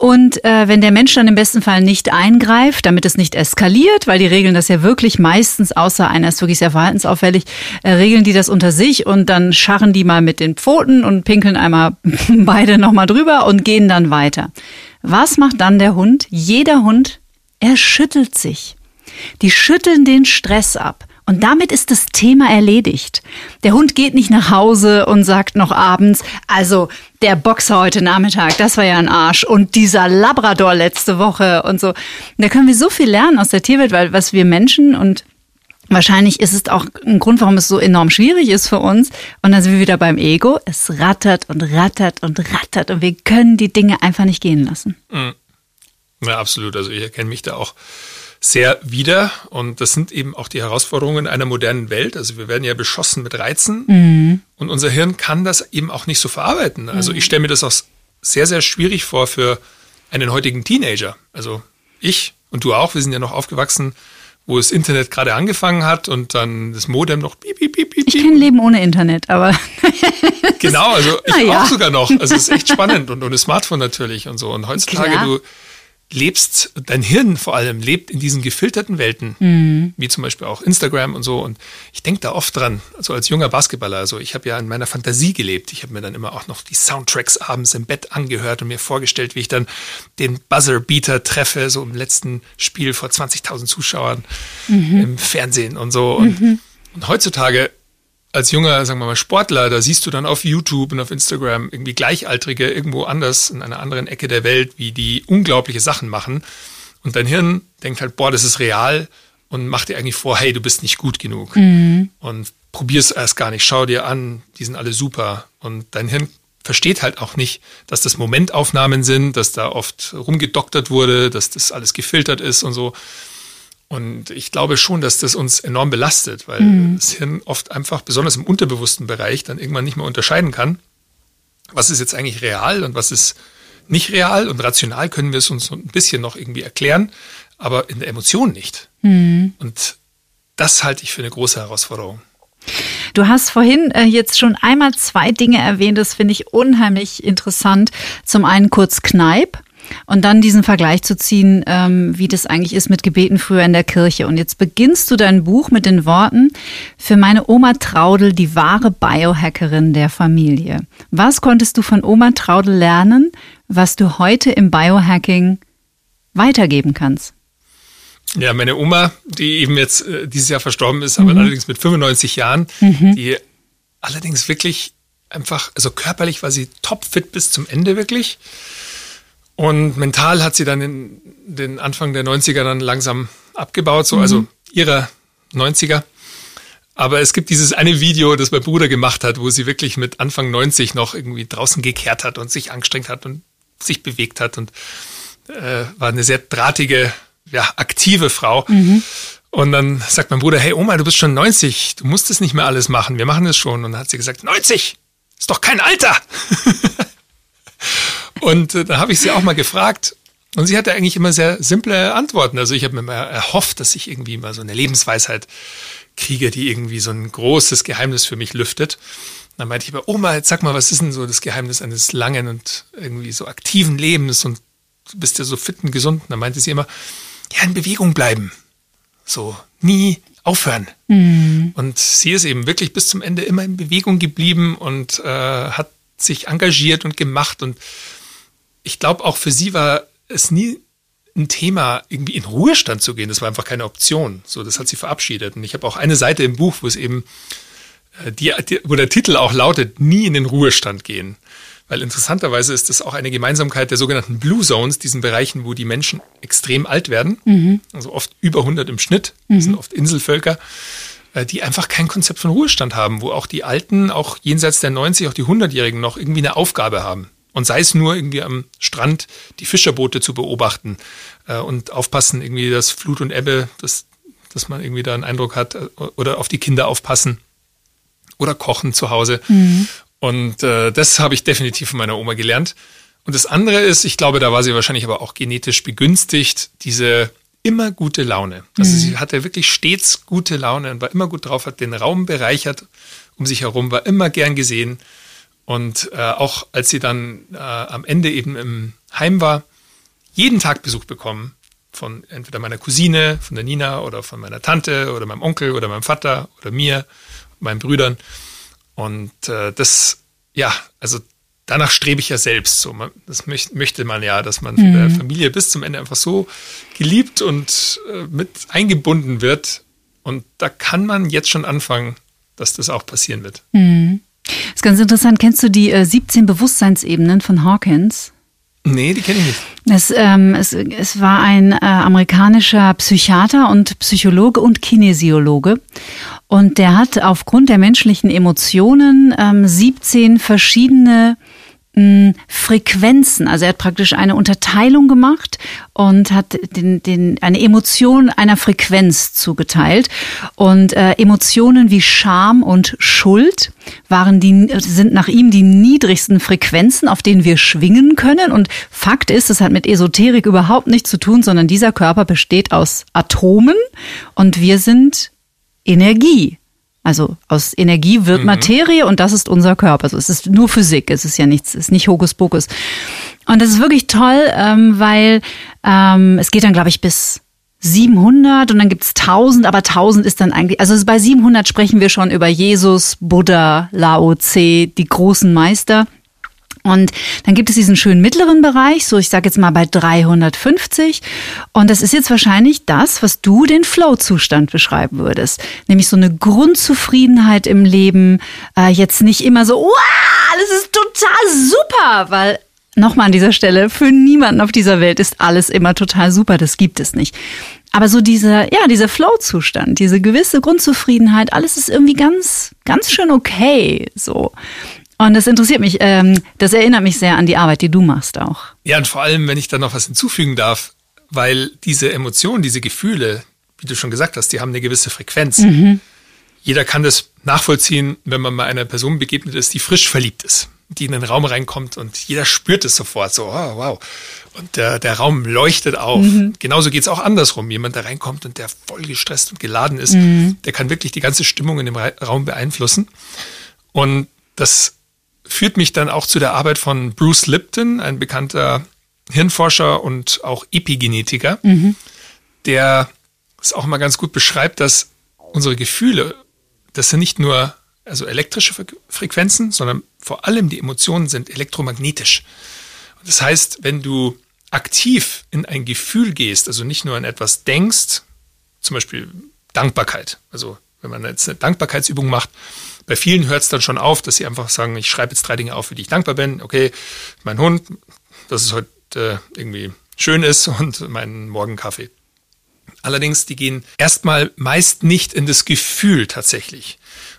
Speaker 3: Und äh, wenn der Mensch dann im besten Fall nicht eingreift, damit es nicht eskaliert, weil die regeln das ja wirklich meistens, außer einer ist wirklich sehr verhaltensauffällig, äh, regeln die das unter sich und dann scharren die mal mit den Pfoten und pinkeln einmal (laughs) beide nochmal drüber und gehen dann weiter. Was macht dann der Hund? Jeder Hund, er schüttelt sich. Die schütteln den Stress ab. Und damit ist das Thema erledigt. Der Hund geht nicht nach Hause und sagt noch abends, also der Boxer heute Nachmittag, das war ja ein Arsch und dieser Labrador letzte Woche und so. Da können wir so viel lernen aus der Tierwelt, weil was wir Menschen und Wahrscheinlich ist es auch ein Grund, warum es so enorm schwierig ist für uns. Und dann sind wir wieder beim Ego. Es rattert und rattert und rattert und wir können die Dinge einfach nicht gehen lassen.
Speaker 1: Mhm. Ja, absolut. Also ich erkenne mich da auch sehr wieder. Und das sind eben auch die Herausforderungen einer modernen Welt. Also wir werden ja beschossen mit Reizen mhm. und unser Hirn kann das eben auch nicht so verarbeiten. Also ich stelle mir das auch sehr, sehr schwierig vor für einen heutigen Teenager. Also ich und du auch, wir sind ja noch aufgewachsen, wo das Internet gerade angefangen hat und dann das Modem noch piep, piep, piep, piep.
Speaker 3: Ich kenne Leben ohne Internet, aber.
Speaker 1: genau, also (laughs) ich ja. auch sogar noch. Also es ist echt spannend und ohne Smartphone natürlich und so. Und heutzutage, Klar. du lebst, dein Hirn vor allem lebt in diesen gefilterten Welten, mhm. wie zum Beispiel auch Instagram und so. Und ich denke da oft dran, also als junger Basketballer, also ich habe ja in meiner Fantasie gelebt. Ich habe mir dann immer auch noch die Soundtracks abends im Bett angehört und mir vorgestellt, wie ich dann den Buzzer-Beater treffe, so im letzten Spiel vor 20.000 Zuschauern mhm. im Fernsehen und so. Und, mhm. und heutzutage als junger, sagen wir mal, Sportler, da siehst du dann auf YouTube und auf Instagram irgendwie Gleichaltrige irgendwo anders in einer anderen Ecke der Welt, wie die unglaubliche Sachen machen. Und dein Hirn denkt halt, boah, das ist real und macht dir eigentlich vor, hey, du bist nicht gut genug. Mhm. Und probier's erst gar nicht, schau dir an, die sind alle super. Und dein Hirn versteht halt auch nicht, dass das Momentaufnahmen sind, dass da oft rumgedoktert wurde, dass das alles gefiltert ist und so. Und ich glaube schon, dass das uns enorm belastet, weil mhm. das Hirn oft einfach, besonders im unterbewussten Bereich, dann irgendwann nicht mehr unterscheiden kann, was ist jetzt eigentlich real und was ist nicht real. Und rational können wir es uns ein bisschen noch irgendwie erklären, aber in der Emotion nicht. Mhm. Und das halte ich für eine große Herausforderung.
Speaker 3: Du hast vorhin äh, jetzt schon einmal zwei Dinge erwähnt, das finde ich unheimlich interessant. Zum einen kurz Kneip und dann diesen Vergleich zu ziehen, ähm, wie das eigentlich ist mit Gebeten früher in der Kirche. Und jetzt beginnst du dein Buch mit den Worten, für meine Oma Traudel, die wahre Biohackerin der Familie. Was konntest du von Oma Traudel lernen, was du heute im Biohacking weitergeben kannst?
Speaker 1: Ja, meine Oma, die eben jetzt äh, dieses Jahr verstorben ist, aber mhm. allerdings mit 95 Jahren, mhm. die allerdings wirklich einfach, also körperlich war sie topfit bis zum Ende wirklich. Und mental hat sie dann in den Anfang der 90er dann langsam abgebaut, so, also mhm. also ihrer 90er. Aber es gibt dieses eine Video, das mein Bruder gemacht hat, wo sie wirklich mit Anfang 90 noch irgendwie draußen gekehrt hat und sich angestrengt hat und sich bewegt hat und äh, war eine sehr drahtige, ja, aktive Frau. Mhm. Und dann sagt mein Bruder, hey Oma, du bist schon 90, du musst es nicht mehr alles machen, wir machen es schon. Und dann hat sie gesagt, 90, ist doch kein Alter. (laughs) und äh, da habe ich sie auch mal gefragt. Und sie hatte eigentlich immer sehr simple Antworten. Also ich habe mir mal erhofft, dass ich irgendwie mal so eine Lebensweisheit kriege, die irgendwie so ein großes Geheimnis für mich lüftet. Dann meinte ich aber, Oma, jetzt sag mal, was ist denn so das Geheimnis eines langen und irgendwie so aktiven Lebens und du bist ja so fit und gesund. Und dann meinte sie immer, ja, in Bewegung bleiben. So, nie aufhören. Mhm. Und sie ist eben wirklich bis zum Ende immer in Bewegung geblieben und äh, hat sich engagiert und gemacht. Und ich glaube, auch für sie war es nie ein Thema, irgendwie in Ruhestand zu gehen. Das war einfach keine Option. So, das hat sie verabschiedet. Und ich habe auch eine Seite im Buch, wo es eben, äh, die, wo der Titel auch lautet, nie in den Ruhestand gehen. Weil interessanterweise ist das auch eine Gemeinsamkeit der sogenannten Blue Zones, diesen Bereichen, wo die Menschen extrem alt werden, mhm. also oft über 100 im Schnitt, das sind mhm. oft Inselvölker, äh, die einfach kein Konzept von Ruhestand haben, wo auch die Alten, auch jenseits der 90, auch die 100-Jährigen noch irgendwie eine Aufgabe haben. Und sei es nur irgendwie am Strand die Fischerboote zu beobachten äh, und aufpassen, irgendwie das Flut und Ebbe, dass, dass man irgendwie da einen Eindruck hat, äh, oder auf die Kinder aufpassen oder kochen zu Hause. Mhm. Und äh, das habe ich definitiv von meiner Oma gelernt. Und das andere ist, ich glaube, da war sie wahrscheinlich aber auch genetisch begünstigt, diese immer gute Laune. Also mhm. sie hatte wirklich stets gute Laune und war immer gut drauf, hat den Raum bereichert um sich herum, war immer gern gesehen. Und äh, auch als sie dann äh, am Ende eben im Heim war, jeden Tag Besuch bekommen von entweder meiner Cousine, von der Nina oder von meiner Tante oder meinem Onkel oder meinem Vater oder mir, meinen Brüdern. Und äh, das, ja, also danach strebe ich ja selbst so. Das möchte man ja, dass man von der mhm. Familie bis zum Ende einfach so geliebt und äh, mit eingebunden wird. Und da kann man jetzt schon anfangen, dass das auch passieren wird.
Speaker 3: Mhm. Das ist ganz interessant. Kennst du die äh, 17 Bewusstseinsebenen von Hawkins?
Speaker 1: Nee, die kenne ich nicht.
Speaker 3: Es, ähm, es, es war ein äh, amerikanischer Psychiater und Psychologe und Kinesiologe. Und der hat aufgrund der menschlichen Emotionen ähm, 17 verschiedene Frequenzen. Also er hat praktisch eine Unterteilung gemacht und hat den, den, eine Emotion einer Frequenz zugeteilt. Und äh, Emotionen wie Scham und Schuld waren die, sind nach ihm die niedrigsten Frequenzen, auf denen wir schwingen können. Und Fakt ist, es hat mit Esoterik überhaupt nichts zu tun, sondern dieser Körper besteht aus Atomen und wir sind Energie. Also aus Energie wird mhm. Materie und das ist unser Körper. Also es ist nur Physik, es ist ja nichts, es ist nicht Hokuspokus. Und das ist wirklich toll, ähm, weil ähm, es geht dann, glaube ich, bis 700 und dann gibt's 1000, aber 1000 ist dann eigentlich, also bei 700 sprechen wir schon über Jesus, Buddha, Lao Tse, die großen Meister. Und dann gibt es diesen schönen mittleren Bereich, so ich sage jetzt mal bei 350. Und das ist jetzt wahrscheinlich das, was du den Flow-Zustand beschreiben würdest. Nämlich so eine Grundzufriedenheit im Leben. Äh, jetzt nicht immer so, wow, das ist total super, weil nochmal an dieser Stelle, für niemanden auf dieser Welt ist alles immer total super. Das gibt es nicht. Aber so dieser, ja, dieser Flow-Zustand, diese gewisse Grundzufriedenheit, alles ist irgendwie ganz, ganz schön okay, so. Und das interessiert mich, ähm, das erinnert mich sehr an die Arbeit, die du machst auch.
Speaker 1: Ja, und vor allem, wenn ich da noch was hinzufügen darf, weil diese Emotionen, diese Gefühle, wie du schon gesagt hast, die haben eine gewisse Frequenz. Mhm. Jeder kann das nachvollziehen, wenn man mal einer Person begegnet ist, die frisch verliebt ist, die in den Raum reinkommt und jeder spürt es sofort so, oh, wow. Und der, der Raum leuchtet auf. Mhm. Genauso geht's auch andersrum. Jemand, der reinkommt und der voll gestresst und geladen ist, mhm. der kann wirklich die ganze Stimmung in dem Raum beeinflussen. Und das führt mich dann auch zu der Arbeit von Bruce Lipton, ein bekannter Hirnforscher und auch Epigenetiker, mhm. der es auch mal ganz gut beschreibt, dass unsere Gefühle, das sind nicht nur also elektrische Frequenzen, sondern vor allem die Emotionen sind elektromagnetisch. Das heißt, wenn du aktiv in ein Gefühl gehst, also nicht nur an etwas denkst, zum Beispiel Dankbarkeit, also wenn man jetzt eine Dankbarkeitsübung macht, bei vielen hört es dann schon auf, dass sie einfach sagen, ich schreibe jetzt drei Dinge auf, für die ich dankbar bin. Okay, mein Hund, dass es heute äh, irgendwie schön ist (laughs) und meinen Morgenkaffee. Allerdings, die gehen erstmal meist nicht in das Gefühl tatsächlich.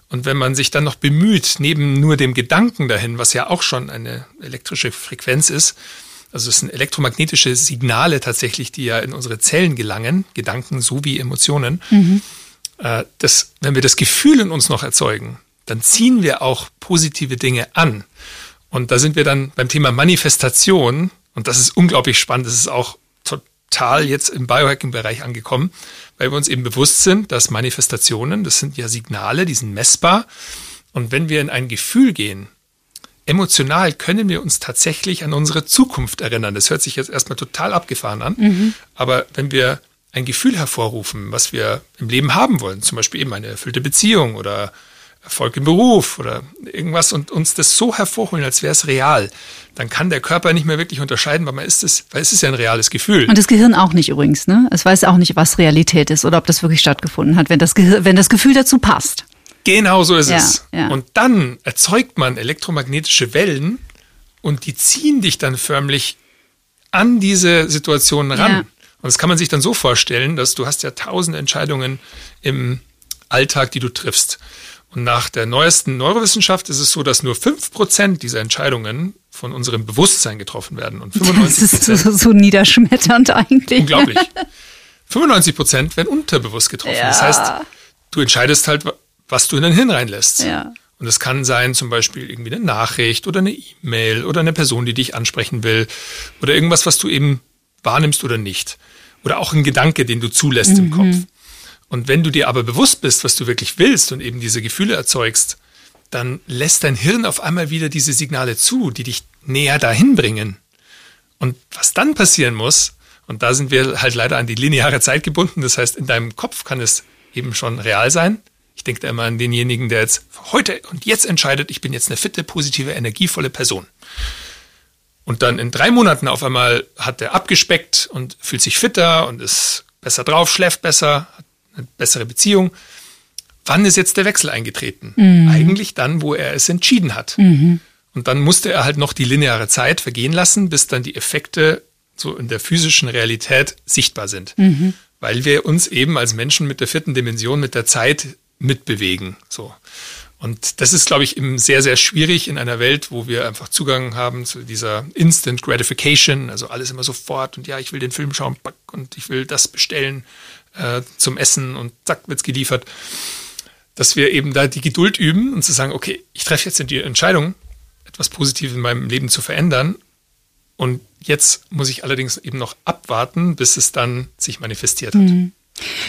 Speaker 1: Und wenn man sich dann noch bemüht, neben nur dem Gedanken dahin, was ja auch schon eine elektrische Frequenz ist, Also es sind elektromagnetische Signale tatsächlich, die ja in unsere Zellen gelangen, Gedanken sowie Emotionen. Mhm. Äh, das, wenn wir das Gefühl in uns noch erzeugen, dann ziehen wir auch positive Dinge an. Und da sind wir dann beim Thema Manifestation. Und das ist unglaublich spannend. Das ist auch total jetzt im Biohacking-Bereich angekommen, weil wir uns eben bewusst sind, dass Manifestationen, das sind ja Signale, die sind messbar. Und wenn wir in ein Gefühl gehen, emotional können wir uns tatsächlich an unsere Zukunft erinnern. Das hört sich jetzt erstmal total abgefahren an. Mhm. Aber wenn wir ein Gefühl hervorrufen, was wir im Leben haben wollen, zum Beispiel eben eine erfüllte Beziehung oder Erfolg im Beruf oder irgendwas und uns das so hervorholen, als wäre es real, dann kann der Körper nicht mehr wirklich unterscheiden, weil man ist es, weil es ist ja ein reales Gefühl.
Speaker 3: Und das Gehirn auch nicht übrigens, ne? Es weiß auch nicht, was Realität ist oder ob das wirklich stattgefunden hat, wenn das, Gehir wenn das Gefühl dazu passt.
Speaker 1: Genau so ist ja, es. Ja. Und dann erzeugt man elektromagnetische Wellen und die ziehen dich dann förmlich an diese Situationen ran. Ja. Und das kann man sich dann so vorstellen, dass du hast ja tausend Entscheidungen im Alltag, die du triffst. Und nach der neuesten Neurowissenschaft ist es so, dass nur fünf Prozent dieser Entscheidungen von unserem Bewusstsein getroffen werden. Und 95 (laughs)
Speaker 3: das ist so, so niederschmetternd eigentlich.
Speaker 1: Unglaublich. (laughs) 95 Prozent werden unterbewusst getroffen. Ja. Das heißt, du entscheidest halt, was du in dein Hirn reinlässt. Ja. Und es kann sein, zum Beispiel irgendwie eine Nachricht oder eine E-Mail oder eine Person, die dich ansprechen will oder irgendwas, was du eben wahrnimmst oder nicht. Oder auch ein Gedanke, den du zulässt mhm. im Kopf. Und wenn du dir aber bewusst bist, was du wirklich willst und eben diese Gefühle erzeugst, dann lässt dein Hirn auf einmal wieder diese Signale zu, die dich näher dahin bringen. Und was dann passieren muss, und da sind wir halt leider an die lineare Zeit gebunden, das heißt, in deinem Kopf kann es eben schon real sein. Ich denke da immer an denjenigen, der jetzt heute und jetzt entscheidet, ich bin jetzt eine fitte, positive, energievolle Person. Und dann in drei Monaten auf einmal hat er abgespeckt und fühlt sich fitter und ist besser drauf, schläft besser, hat eine bessere Beziehung. Wann ist jetzt der Wechsel eingetreten? Mhm. Eigentlich dann, wo er es entschieden hat. Mhm. Und dann musste er halt noch die lineare Zeit vergehen lassen, bis dann die Effekte so in der physischen Realität sichtbar sind. Mhm. Weil wir uns eben als Menschen mit der vierten Dimension, mit der Zeit mitbewegen. So. Und das ist, glaube ich, eben sehr, sehr schwierig in einer Welt, wo wir einfach Zugang haben zu dieser Instant Gratification, also alles immer sofort und ja, ich will den Film schauen und ich will das bestellen äh, zum Essen und zack, wird's geliefert. Dass wir eben da die Geduld üben und zu sagen, okay, ich treffe jetzt die Entscheidung, etwas Positives in meinem Leben zu verändern. Und jetzt muss ich allerdings eben noch abwarten, bis es dann sich manifestiert hat. Mhm.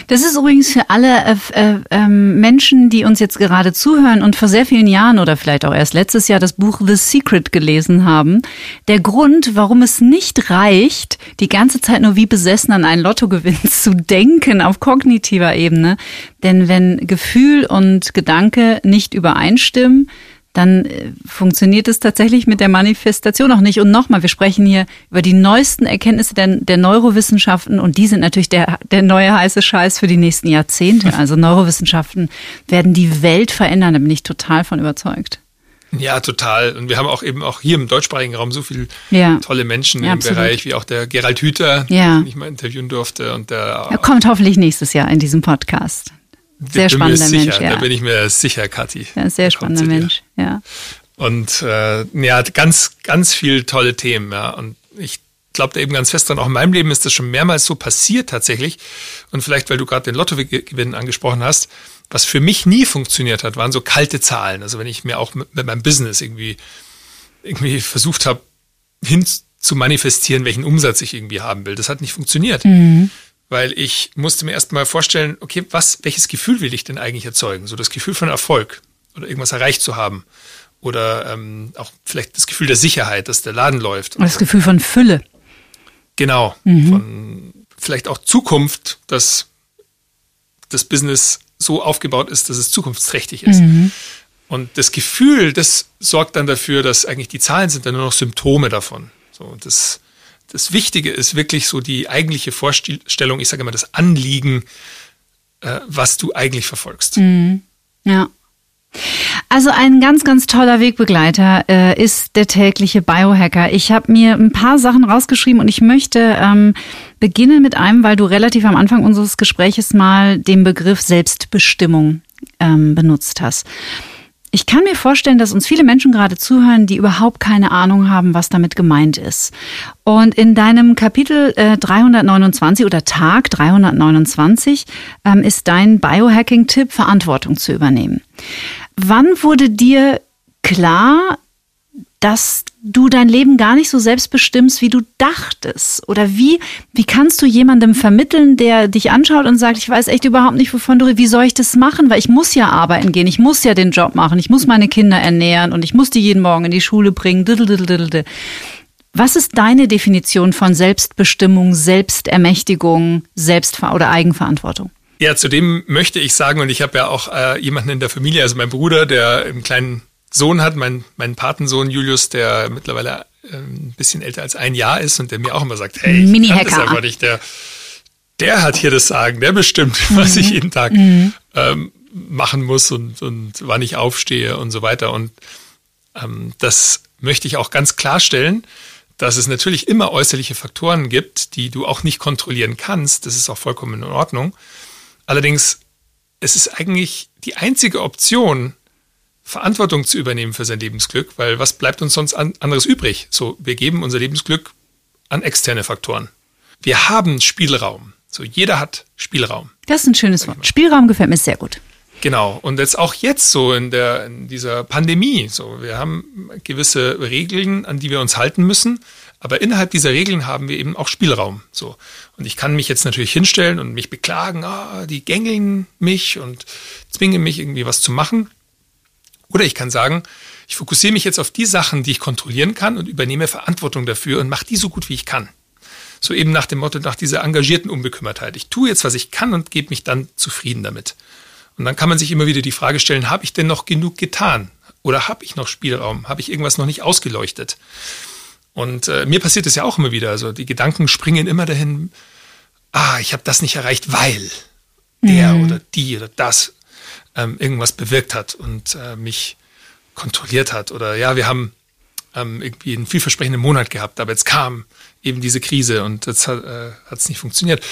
Speaker 3: Das ist übrigens für alle äh, äh, ähm, Menschen, die uns jetzt gerade zuhören und vor sehr vielen Jahren oder vielleicht auch erst letztes Jahr das Buch The Secret gelesen haben, der Grund, warum es nicht reicht, die ganze Zeit nur wie besessen an einen Lottogewinn (laughs) zu denken auf kognitiver Ebene. Denn wenn Gefühl und Gedanke nicht übereinstimmen, dann äh, funktioniert es tatsächlich mit der Manifestation auch nicht. Und nochmal, wir sprechen hier über die neuesten Erkenntnisse der, der, Neurowissenschaften und die sind natürlich der, der neue heiße Scheiß für die nächsten Jahrzehnte. (laughs) Also Neurowissenschaften werden die Welt verändern, da bin ich total von überzeugt.
Speaker 1: Ja, total. Und wir haben auch eben auch hier im deutschsprachigen Raum so viele ja. tolle Menschen ja, im absolut. Bereich, wie auch der Gerald Hüther, ja. den ich mal interviewen durfte. Und der
Speaker 3: er kommt hoffentlich nächstes Jahr in diesem Podcast. Sehr spannender Mensch, ja.
Speaker 1: Da bin ich mir sicher, Kathi.
Speaker 3: Ja, sehr spannender Mensch, ja.
Speaker 1: Und äh, ja, ganz, ganz viele tolle Themen, ja. Und ich glaube da eben ganz fest dran, auch in meinem Leben ist das schon mehrmals so passiert tatsächlich. Und vielleicht, weil du gerade den Lottogewinn angesprochen hast, was für mich nie funktioniert hat, waren so kalte Zahlen. Also wenn ich mir auch mit, mit meinem Business irgendwie, irgendwie versucht habe, hin zu manifestieren, welchen Umsatz ich irgendwie haben will. Das hat nicht funktioniert. Mhm weil ich musste mir erstmal vorstellen, okay, was, welches Gefühl will ich denn eigentlich erzeugen? So das Gefühl von Erfolg oder irgendwas erreicht zu haben. Oder ähm, auch vielleicht das Gefühl der Sicherheit, dass der Laden läuft.
Speaker 3: Oder das Gefühl von Fülle.
Speaker 1: Genau. Mhm. Von vielleicht auch Zukunft, dass das Business so aufgebaut ist, dass es zukunftsträchtig ist. Mhm. Und das Gefühl, das sorgt dann dafür, dass eigentlich die Zahlen sind dann nur noch Symptome davon. So, und das das Wichtige ist wirklich so die eigentliche Vorstellung, ich sage immer das Anliegen, äh, was du eigentlich verfolgst.
Speaker 3: Mhm. Ja. Also ein ganz, ganz toller Wegbegleiter äh, ist der tägliche Biohacker. Ich habe mir ein paar Sachen rausgeschrieben und ich möchte ähm, beginnen mit einem, weil du relativ am Anfang unseres Gespräches mal den Begriff Selbstbestimmung ähm, benutzt hast. Ich kann mir vorstellen, dass uns viele Menschen gerade zuhören, die überhaupt keine Ahnung haben, was damit gemeint ist. Und in deinem Kapitel äh, 329 oder Tag 329 ähm, ist dein Biohacking-Tipp, Verantwortung zu übernehmen. Wann wurde dir klar, dass du dein Leben gar nicht so selbst bestimmst, wie du dachtest? Oder wie, wie kannst du jemandem vermitteln, der dich anschaut und sagt, ich weiß echt überhaupt nicht, wovon du, wie soll ich das machen? Weil ich muss ja arbeiten gehen, ich muss ja den Job machen, ich muss meine Kinder ernähren und ich muss die jeden Morgen in die Schule bringen. Was ist deine Definition von Selbstbestimmung, Selbstermächtigung, Selbstver oder Eigenverantwortung?
Speaker 1: Ja, zudem möchte ich sagen, und ich habe ja auch äh, jemanden in der Familie, also mein Bruder, der im kleinen Sohn hat, mein, mein Patensohn Julius, der mittlerweile äh, ein bisschen älter als ein Jahr ist und der mir auch immer sagt, hey,
Speaker 3: Mini
Speaker 1: ich kann das einfach nicht, der, der hat hier das Sagen, der bestimmt, mhm. (laughs) was ich jeden Tag mhm. ähm, machen muss und, und wann ich aufstehe und so weiter. Und ähm, das möchte ich auch ganz klarstellen, dass es natürlich immer äußerliche Faktoren gibt, die du auch nicht kontrollieren kannst. Das ist auch vollkommen in Ordnung. Allerdings, es ist eigentlich die einzige Option, Verantwortung zu übernehmen für sein Lebensglück, weil was bleibt uns sonst anderes übrig? So, wir geben unser Lebensglück an externe Faktoren. Wir haben Spielraum. So, jeder hat Spielraum.
Speaker 3: Das ist ein schönes Wort. Spielraum gefällt mir sehr gut.
Speaker 1: Genau. Und jetzt auch jetzt so in der, in dieser Pandemie. So, wir haben gewisse Regeln, an die wir uns halten müssen. Aber innerhalb dieser Regeln haben wir eben auch Spielraum. So. Und ich kann mich jetzt natürlich hinstellen und mich beklagen, ah, die gängeln mich und zwingen mich irgendwie was zu machen. Oder ich kann sagen, ich fokussiere mich jetzt auf die Sachen, die ich kontrollieren kann und übernehme Verantwortung dafür und mache die so gut wie ich kann. So eben nach dem Motto, nach dieser engagierten Unbekümmertheit. Ich tue jetzt, was ich kann und gebe mich dann zufrieden damit. Und dann kann man sich immer wieder die Frage stellen, habe ich denn noch genug getan? Oder habe ich noch Spielraum? Habe ich irgendwas noch nicht ausgeleuchtet? Und äh, mir passiert es ja auch immer wieder. Also die Gedanken springen immer dahin, ah, ich habe das nicht erreicht, weil der mhm. oder die oder das ähm, irgendwas bewirkt hat und äh, mich kontrolliert hat. Oder ja, wir haben ähm, irgendwie einen vielversprechenden Monat gehabt, aber jetzt kam eben diese Krise und jetzt hat es äh, nicht funktioniert.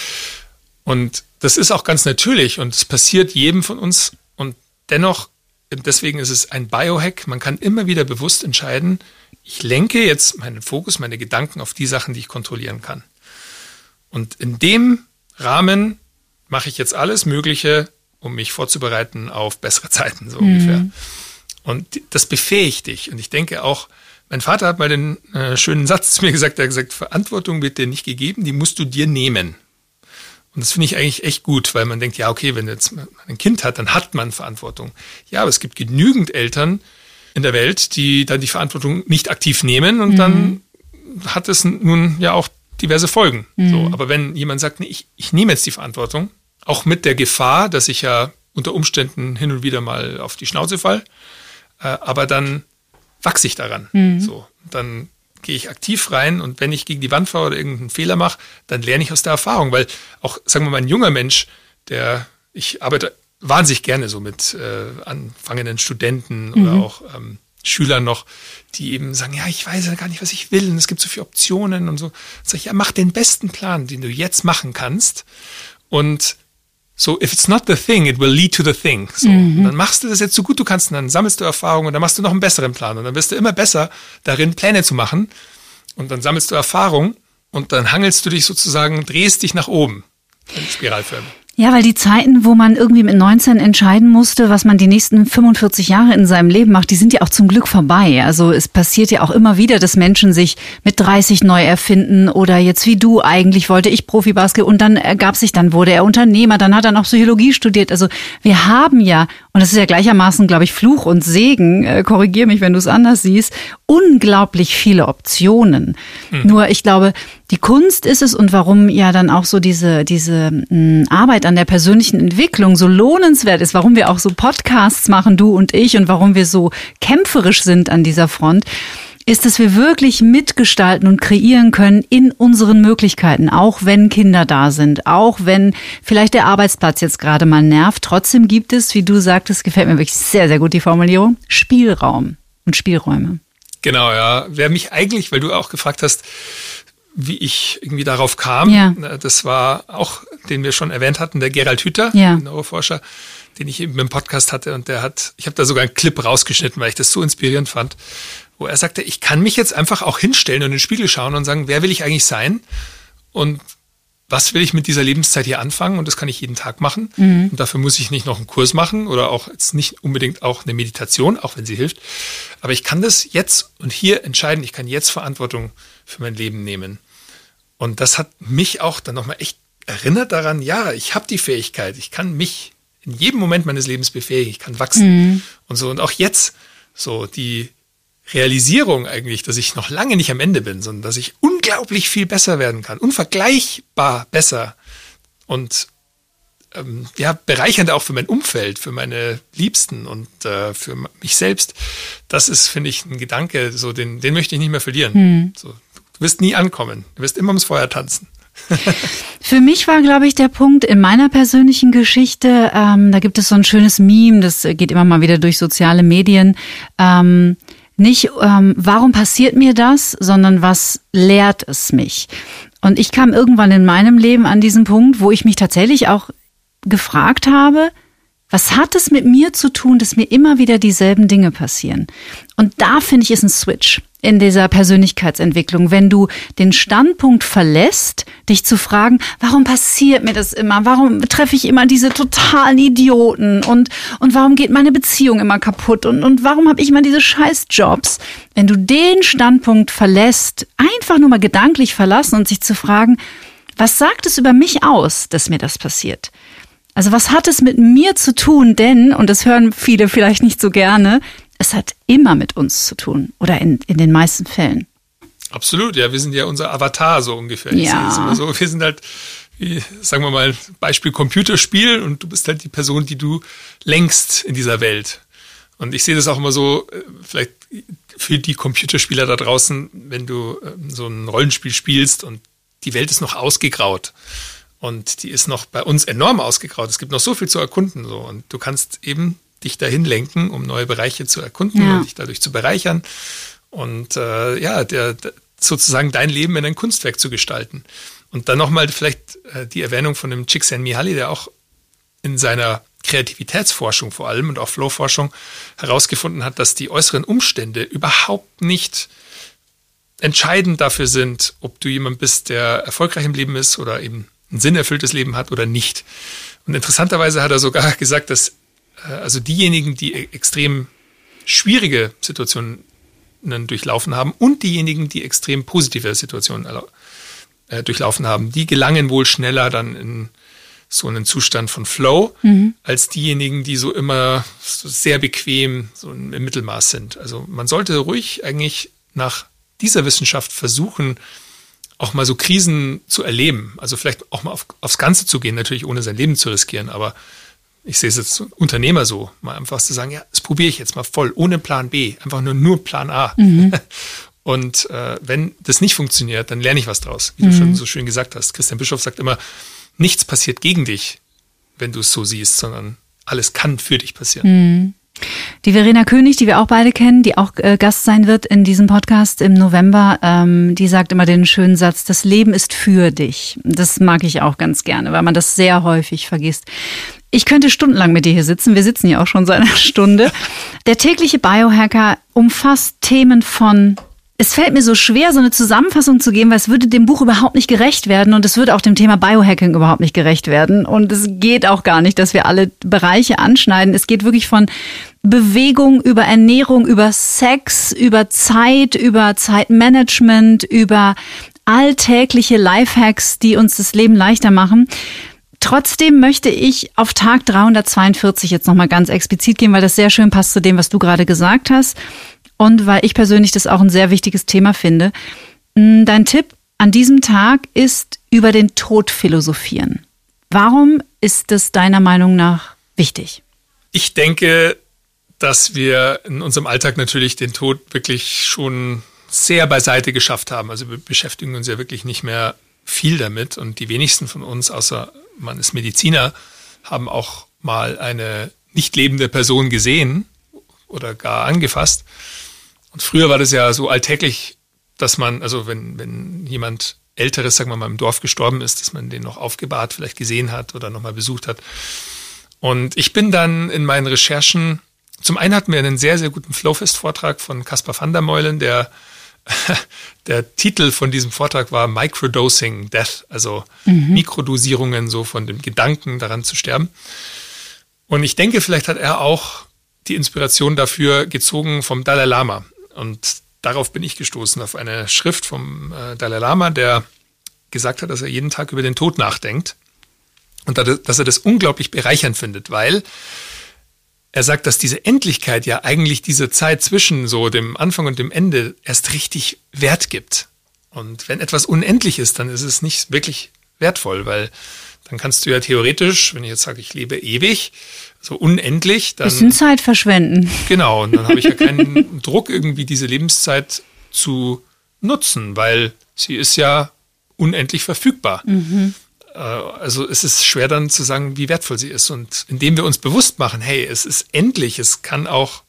Speaker 1: Und das ist auch ganz natürlich und es passiert jedem von uns. Und dennoch, deswegen ist es ein Biohack. Man kann immer wieder bewusst entscheiden, ich lenke jetzt meinen Fokus, meine Gedanken auf die Sachen, die ich kontrollieren kann. Und in dem Rahmen mache ich jetzt alles Mögliche, um mich vorzubereiten auf bessere (laughs) Zeiten, so mhm. ungefähr. Und das befähigt dich. Und ich denke auch, mein Vater hat mal den äh, schönen Satz zu mir gesagt, er hat gesagt, Verantwortung wird dir nicht gegeben, die musst du dir nehmen. Und das finde ich eigentlich echt gut, weil man denkt, ja, okay, wenn jetzt ein Kind hat, dann hat man Verantwortung. Ja, aber es gibt genügend Eltern in der Welt, die dann die Verantwortung nicht aktiv nehmen und mhm. dann hat es nun ja auch diverse Folgen. Mhm. So, aber wenn jemand sagt, nee, ich, ich nehme jetzt die Verantwortung, auch mit der Gefahr, dass ich ja unter Umständen hin und wieder mal auf die Schnauze fall. Äh, aber dann wachse ich daran. Mhm. So, dann gehe ich aktiv rein und wenn ich gegen die Wand fahre oder irgendeinen Fehler mache, dann lerne ich aus der Erfahrung. Weil auch, sagen wir mal, ein junger Mensch, der, ich arbeite wahnsinnig gerne so mit äh, anfangenden Studenten mhm. oder auch ähm, Schülern noch, die eben sagen, ja, ich weiß ja gar nicht, was ich will und es gibt so viele Optionen und so. Sag ich, ja, mach den besten Plan, den du jetzt machen kannst und so, if it's not the thing, it will lead to the thing. So, mhm. dann machst du das jetzt so gut du kannst und dann sammelst du Erfahrungen und dann machst du noch einen besseren Plan und dann wirst du immer besser darin, Pläne zu machen und dann sammelst du Erfahrung und dann hangelst du dich sozusagen, drehst dich nach oben in Spiralförmig.
Speaker 3: Ja, weil die Zeiten, wo man irgendwie mit 19 entscheiden musste, was man die nächsten 45 Jahre in seinem Leben macht, die sind ja auch zum Glück vorbei. Also es passiert ja auch immer wieder, dass Menschen sich mit 30 neu erfinden oder jetzt wie du eigentlich wollte ich Profibasket und dann ergab sich, dann wurde er Unternehmer, dann hat er noch Psychologie studiert. Also wir haben ja, und das ist ja gleichermaßen, glaube ich, Fluch und Segen, äh, korrigier mich, wenn du es anders siehst, unglaublich viele Optionen. Mhm. Nur ich glaube, die Kunst ist es und warum ja dann auch so diese, diese hm, Arbeit an der persönlichen Entwicklung so lohnenswert ist, warum wir auch so Podcasts machen, du und ich, und warum wir so kämpferisch sind an dieser Front, ist, dass wir wirklich mitgestalten und kreieren können in unseren Möglichkeiten, auch wenn Kinder da sind, auch wenn vielleicht der Arbeitsplatz jetzt gerade mal nervt. Trotzdem gibt es, wie du sagtest, gefällt mir wirklich sehr, sehr gut die Formulierung, Spielraum und Spielräume.
Speaker 1: Genau, ja. Wer mich eigentlich, weil du auch gefragt hast, wie ich irgendwie darauf kam.
Speaker 3: Ja.
Speaker 1: Das war auch, den wir schon erwähnt hatten, der Gerald Hüther,
Speaker 3: ja.
Speaker 1: Neuroforscher, den ich eben im Podcast hatte und der hat, ich habe da sogar einen Clip rausgeschnitten, weil ich das so inspirierend fand, wo er sagte, ich kann mich jetzt einfach auch hinstellen und in den Spiegel schauen und sagen, wer will ich eigentlich sein und was will ich mit dieser Lebenszeit hier anfangen und das kann ich jeden Tag machen mhm. und dafür muss ich nicht noch einen Kurs machen oder auch jetzt nicht unbedingt auch eine Meditation, auch wenn sie hilft, aber ich kann das jetzt und hier entscheiden, ich kann jetzt Verantwortung für mein Leben nehmen. Und das hat mich auch dann nochmal echt erinnert daran, ja, ich habe die Fähigkeit, ich kann mich in jedem Moment meines Lebens befähigen, ich kann wachsen mhm. und so. Und auch jetzt so die Realisierung eigentlich, dass ich noch lange nicht am Ende bin, sondern dass ich unglaublich viel besser werden kann, unvergleichbar besser und ähm, ja, bereichernd auch für mein Umfeld, für meine Liebsten und äh, für mich selbst. Das ist, finde ich, ein Gedanke, so den, den möchte ich nicht mehr verlieren. Mhm. So, du wirst nie ankommen, du wirst immer ums Feuer tanzen. (laughs)
Speaker 3: Für mich war, glaube ich, der Punkt in meiner persönlichen Geschichte, ähm, da gibt es so ein schönes Meme, das geht immer mal wieder durch soziale Medien. Ähm, nicht, ähm, warum passiert mir das, sondern was lehrt es mich? Und ich kam irgendwann in meinem Leben an diesen Punkt, wo ich mich tatsächlich auch gefragt habe, was hat es mit mir zu tun, dass mir immer wieder dieselben Dinge passieren? Und da finde ich, ist ein Switch in dieser Persönlichkeitsentwicklung, wenn du den Standpunkt verlässt, dich zu fragen, warum passiert mir das immer? Warum treffe ich immer diese totalen Idioten? Und, und warum geht meine Beziehung immer kaputt? Und, und warum habe ich immer diese Scheißjobs? Wenn du den Standpunkt verlässt, einfach nur mal gedanklich verlassen und sich zu fragen, was sagt es über mich aus, dass mir das passiert? Also was hat es mit mir zu tun? Denn, und das hören viele vielleicht nicht so gerne, es hat immer mit uns zu tun oder in, in den meisten Fällen.
Speaker 1: Absolut, ja, wir sind ja unser Avatar so ungefähr. Ja. So, wir sind halt, wie, sagen wir mal, Beispiel Computerspiel und du bist halt die Person, die du lenkst in dieser Welt. Und ich sehe das auch immer so, äh, vielleicht für die Computerspieler da draußen, wenn du ähm, so ein Rollenspiel spielst und die Welt ist noch ausgegraut und die ist noch bei uns enorm ausgegraut. Es gibt noch so viel zu erkunden. So. Und du kannst eben dich dahin lenken, um neue Bereiche zu erkunden ja. und dich dadurch zu bereichern. Und äh, ja, der, der, sozusagen dein Leben in ein Kunstwerk zu gestalten. Und dann nochmal vielleicht äh, die Erwähnung von dem Csikszentmihalyi, der auch in seiner Kreativitätsforschung vor allem und auch Flowforschung herausgefunden hat, dass die äußeren Umstände überhaupt nicht entscheidend dafür sind, ob du jemand bist, der erfolgreich im Leben ist oder eben ein sinnerfülltes Leben hat oder nicht. Und interessanterweise hat er sogar (laughs) gesagt, dass äh, also diejenigen, die e-, extrem schwierige Situationen durchlaufen haben und diejenigen, die extrem positive Situationen äh, durchlaufen haben, die gelangen wohl schneller dann in so einen Zustand von Flow, mhm. als diejenigen, die so immer so sehr bequem so im Mittelmaß sind. Also man sollte ruhig eigentlich nach dieser Wissenschaft versuchen, auch mal so Krisen zu erleben. Also vielleicht auch mal auf, aufs Ganze zu gehen, natürlich ohne sein Leben zu riskieren, aber ich sehe es jetzt Unternehmer so, mal einfach zu sagen, ja, das probiere ich jetzt mal voll, ohne Plan B, einfach nur, nur Plan A. Mhm. (laughs) Und äh, wenn das nicht funktioniert, dann lerne ich was draus, wie mhm. du schon so schön gesagt hast. Christian Bischof sagt immer, nichts passiert gegen dich, wenn du es so siehst, sondern alles kann für dich passieren.
Speaker 3: Mhm. Die Verena König, die wir auch beide kennen, die auch äh, Gast sein wird in diesem Podcast im November, ähm, die sagt immer den schönen Satz, das Leben ist für dich. Das mag ich auch ganz gerne, weil man das sehr häufig vergisst. Ich könnte stundenlang mit dir hier sitzen. Wir sitzen ja auch schon seit einer Stunde. Der tägliche Biohacker umfasst Themen von es fällt mir so schwer, so eine Zusammenfassung zu geben, weil es würde dem Buch überhaupt nicht gerecht werden und es würde auch dem Thema Biohacking überhaupt nicht gerecht werden. Und es geht auch gar nicht, dass wir alle Bereiche anschneiden. Es geht wirklich von Bewegung über Ernährung, über Sex, über Zeit, über Zeitmanagement, über alltägliche Lifehacks, die uns das Leben leichter machen. Trotzdem möchte ich auf Tag 342 jetzt nochmal ganz explizit gehen, weil das sehr schön passt zu dem, was du gerade gesagt hast und weil ich persönlich das auch ein sehr wichtiges Thema finde. Mm, dein Tipp an diesem Tag ist über den Tod philosophieren. Warum ist es deiner Meinung nach wichtig?
Speaker 1: Ich denke, dass wir in unserem Alltag natürlich den Tod wirklich schon sehr beiseite geschafft haben. Also wir beschäftigen uns ja wirklich nicht mehr viel damit und die wenigsten von uns, außer man ist Mediziner, haben auch mal eine nicht lebende Person gesehen oder gar angefasst. Und früher war das ja so alltäglich, dass man, also wenn, wenn jemand Älteres, sagen wir mal, im Dorf gestorben ist, dass man den noch aufgebahrt vielleicht gesehen hat oder nochmal besucht hat. Und ich bin dann in meinen Recherchen, zum einen hatten wir einen sehr, sehr guten Flowfest-Vortrag von Caspar van der Meulen, der (laughs) der Titel von diesem Vortrag war Microdosing Death, also mhm. Mikrodosierungen so von dem Gedanken daran zu sterben. Und ich denke, vielleicht hat er auch die Inspiration dafür gezogen vom Dalai Lama. Und darauf bin ich gestoßen, auf eine Schrift vom äh, Dalai Lama, der gesagt hat, dass er jeden Tag über den Tod nachdenkt und dass er das unglaublich bereichernd findet, weil er sagt, dass diese Endlichkeit ja eigentlich diese Zeit zwischen so dem Anfang und dem Ende erst richtig Wert gibt. Und wenn etwas unendlich ist, dann ist es nicht wirklich wertvoll, weil dann kannst du ja theoretisch, wenn ich jetzt sage, ich lebe ewig, so unendlich, dann.
Speaker 3: Bisschen Zeit verschwenden.
Speaker 1: Genau, und dann habe ich ja (laughs) keinen Druck, irgendwie diese Lebenszeit zu nutzen, weil sie ist ja unendlich verfügbar. Mhm. Äh, also es ist schwer dann zu sagen, wie wertvoll sie ist. Und indem wir uns bewusst machen, hey, es ist endlich, es kann auch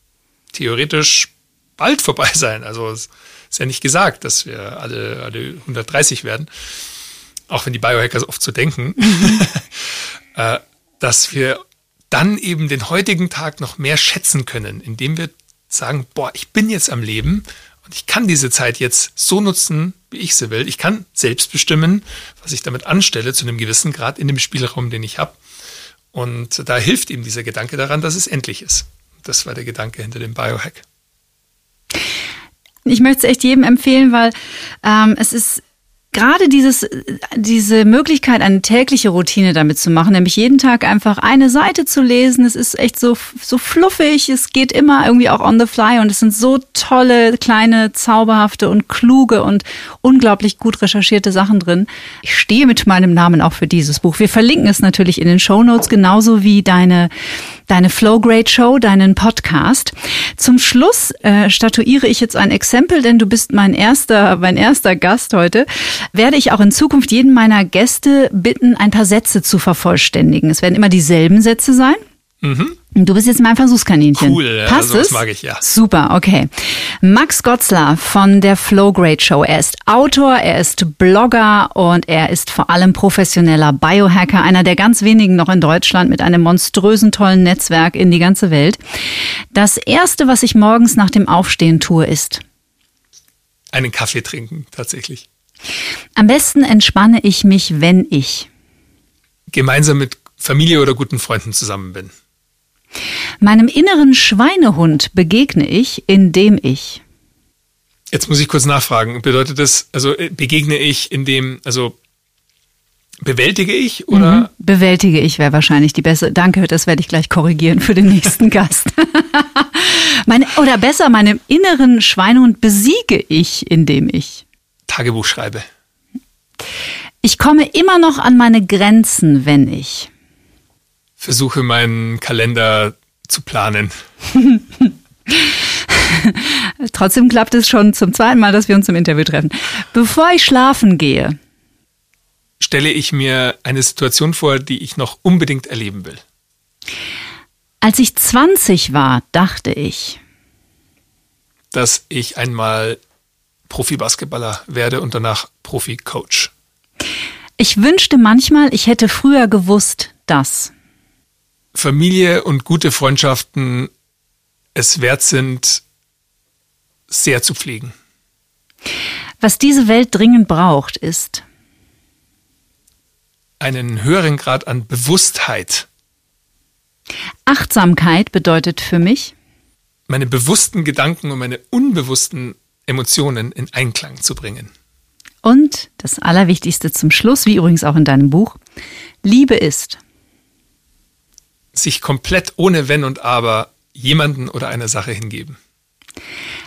Speaker 1: theoretisch bald vorbei (laughs) sein. Also es ist ja nicht gesagt, dass wir alle, alle 130 werden, auch wenn die Biohackers oft so denken, (laughs) äh, dass wir dann eben den heutigen Tag noch mehr schätzen können, indem wir sagen, boah, ich bin jetzt am Leben und ich kann diese Zeit jetzt so nutzen, wie ich sie will. Ich kann selbst bestimmen, was ich damit anstelle, zu einem gewissen Grad in dem Spielraum, den ich habe. Und da hilft ihm dieser Gedanke daran, dass es endlich ist. Das war der Gedanke hinter dem Biohack.
Speaker 3: Ich möchte es echt jedem empfehlen, weil ähm, es ist gerade dieses, diese Möglichkeit, eine tägliche Routine damit zu machen, nämlich jeden Tag einfach eine Seite zu lesen, es ist echt so, so fluffig, es geht immer irgendwie auch on the fly und es sind so tolle, kleine, zauberhafte und kluge und unglaublich gut recherchierte Sachen drin. Ich stehe mit meinem Namen auch für dieses Buch. Wir verlinken es natürlich in den Show Notes, genauso wie deine deine Flow Great Show, deinen Podcast. Zum Schluss äh, statuiere ich jetzt ein Exempel, denn du bist mein erster, mein erster Gast heute. Werde ich auch in Zukunft jeden meiner Gäste bitten, ein paar Sätze zu vervollständigen. Es werden immer dieselben Sätze sein. Mhm. Du bist jetzt mein Versuchskaninchen.
Speaker 1: Cool,
Speaker 3: Passt
Speaker 1: also
Speaker 3: es?
Speaker 1: mag ich, ja.
Speaker 3: Super, okay. Max Gotzler von der Flow Great Show. Er ist Autor, er ist Blogger und er ist vor allem professioneller Biohacker, einer der ganz wenigen noch in Deutschland mit einem monströsen tollen Netzwerk in die ganze Welt. Das erste, was ich morgens nach dem Aufstehen tue, ist
Speaker 1: einen Kaffee trinken, tatsächlich.
Speaker 3: Am besten entspanne ich mich, wenn ich
Speaker 1: gemeinsam mit Familie oder guten Freunden zusammen bin.
Speaker 3: Meinem inneren Schweinehund begegne ich, indem ich.
Speaker 1: Jetzt muss ich kurz nachfragen. Bedeutet das, also äh, begegne ich, indem, also bewältige ich oder? Mhm.
Speaker 3: Bewältige ich wäre wahrscheinlich die bessere. Danke, das werde ich gleich korrigieren für den nächsten (laughs) Gast. meine, oder besser, meinem inneren Schweinehund besiege ich, indem ich.
Speaker 1: Tagebuch schreibe.
Speaker 3: Ich komme immer noch an meine Grenzen, wenn ich
Speaker 1: versuche meinen Kalender zu planen. (laughs)
Speaker 3: Trotzdem klappt es schon zum zweiten Mal, dass wir uns im Interview treffen. Bevor ich schlafen gehe,
Speaker 1: stelle ich mir eine Situation vor, die ich noch unbedingt erleben will.
Speaker 3: Als ich 20 war, dachte ich,
Speaker 1: dass ich einmal Profi-Basketballer werde und danach Profi-Coach.
Speaker 3: Ich wünschte manchmal, ich hätte früher gewusst, dass.
Speaker 1: Familie und gute Freundschaften es wert sind, sehr zu pflegen.
Speaker 3: Was diese Welt dringend braucht, ist
Speaker 1: einen höheren Grad an Bewusstheit.
Speaker 3: Achtsamkeit bedeutet für mich,
Speaker 1: meine bewussten Gedanken und meine unbewussten Emotionen in Einklang zu bringen.
Speaker 3: Und das Allerwichtigste zum Schluss, wie übrigens auch in deinem Buch, Liebe ist
Speaker 1: sich komplett ohne Wenn und Aber jemanden oder einer Sache hingeben.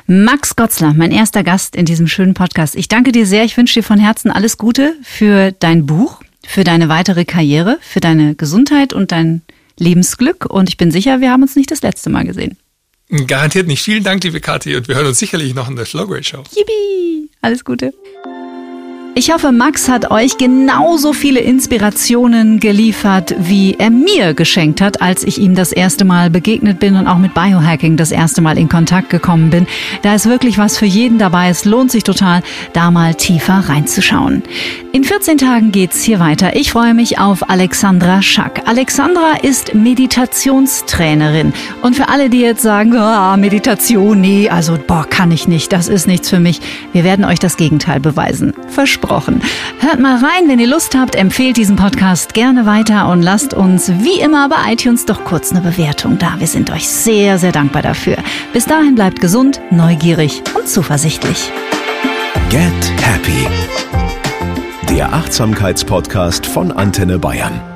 Speaker 3: Max Gotzler, mein erster Gast in diesem schönen Podcast. Ich danke dir sehr. Ich wünsche dir von Herzen alles Gute für dein Buch, für deine weitere Karriere, für deine Gesundheit und dein Lebensglück. Und ich bin sicher, wir haben uns nicht das letzte Mal gesehen.
Speaker 1: Garantiert nicht. Vielen Dank, liebe Kathi. Und wir hören uns sicherlich noch in der Flow Great Show.
Speaker 3: Yippie! Alles Gute. Ich hoffe, Max hat euch genauso viele Inspirationen geliefert, wie er mir geschenkt hat, als ich ihm das erste Mal begegnet bin und auch mit Biohacking das erste Mal in Kontakt gekommen bin. Da ist wirklich was für jeden dabei. Es lohnt sich total, da mal tiefer reinzuschauen. In 14 Tagen geht's hier weiter. Ich freue mich auf Alexandra Schack. Alexandra ist Meditationstrainerin. Und für alle, die jetzt sagen, oh, Meditation, nee, also boah, kann ich nicht, das ist nichts für mich. Wir werden euch das Gegenteil beweisen. Versprochen versprochen. Hört mal rein, wenn ihr Lust habt, empfehlt diesen Podcast gerne weiter und lasst uns wie immer bei iTunes doch kurz eine Bewertung da. Wir sind euch sehr, sehr dankbar dafür. Bis dahin bleibt gesund, neugierig und zuversichtlich.
Speaker 2: Get Happy. Der Achtsamkeitspodcast von Antenne Bayern.